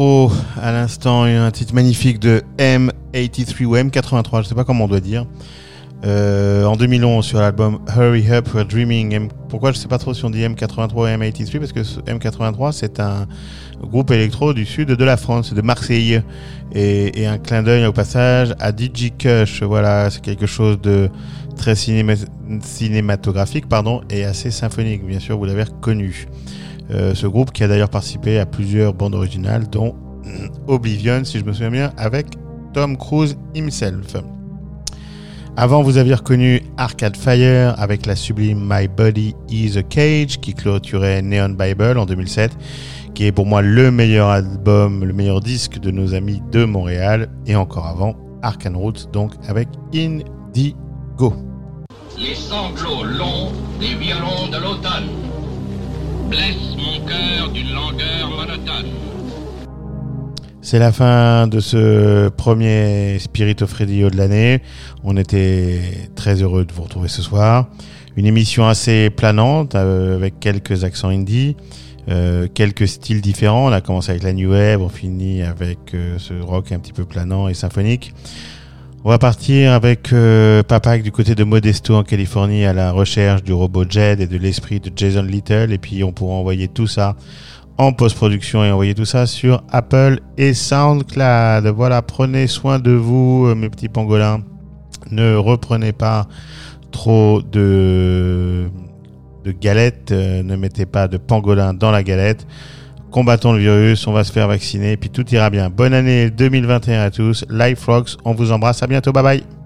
À l'instant, un titre magnifique de M83 ou M83, je ne sais pas comment on doit dire. Euh, en 2011 sur l'album Hurry Up We're Dreaming. Pourquoi je sais pas trop si on dit M83 ou M83 parce que ce M83 c'est un groupe électro du sud de la France, de Marseille et, un clin d'œil au passage à DJ Kush. Voilà, c'est quelque chose de très cinéma- cinématographique pardon et assez symphonique. Bien sûr, vous l'avez reconnu. Euh, ce groupe qui a d'ailleurs participé à plusieurs bandes originales dont Oblivion si je me souviens bien avec Tom Cruise himself. Avant, vous aviez reconnu Arcade Fire avec la sublime My Body is a Cage qui clôturait Neon Bible en 2007, qui est pour moi le meilleur album, le meilleur disque de nos amis de Montréal. Et encore avant, Arcane Roots, donc avec Indigo. Les sanglots longs des violons de l'automne C'est la fin de ce premier Spirit of de l'année. On était très heureux de vous retrouver ce soir. Une émission assez planante euh, avec quelques accents indie, euh, quelques styles différents. On a commencé avec la new wave, on finit avec euh, ce rock un petit peu planant et symphonique. On va partir avec euh, Papak du côté de Modesto en Californie à la recherche du robot Jed et de l'esprit de Jason Little et puis on pourra envoyer tout ça en post-production et envoyer tout ça sur Apple et SoundCloud. Voilà, prenez soin de vous, euh, mes petits pangolins. Ne reprenez pas trop de, galettes, euh, ne mettez pas de pangolin dans la galette. Combattons le virus, on va se faire vacciner, puis tout ira bien. Bonne année 2021 à tous. Life Rocks, on vous embrasse, à bientôt, bye bye.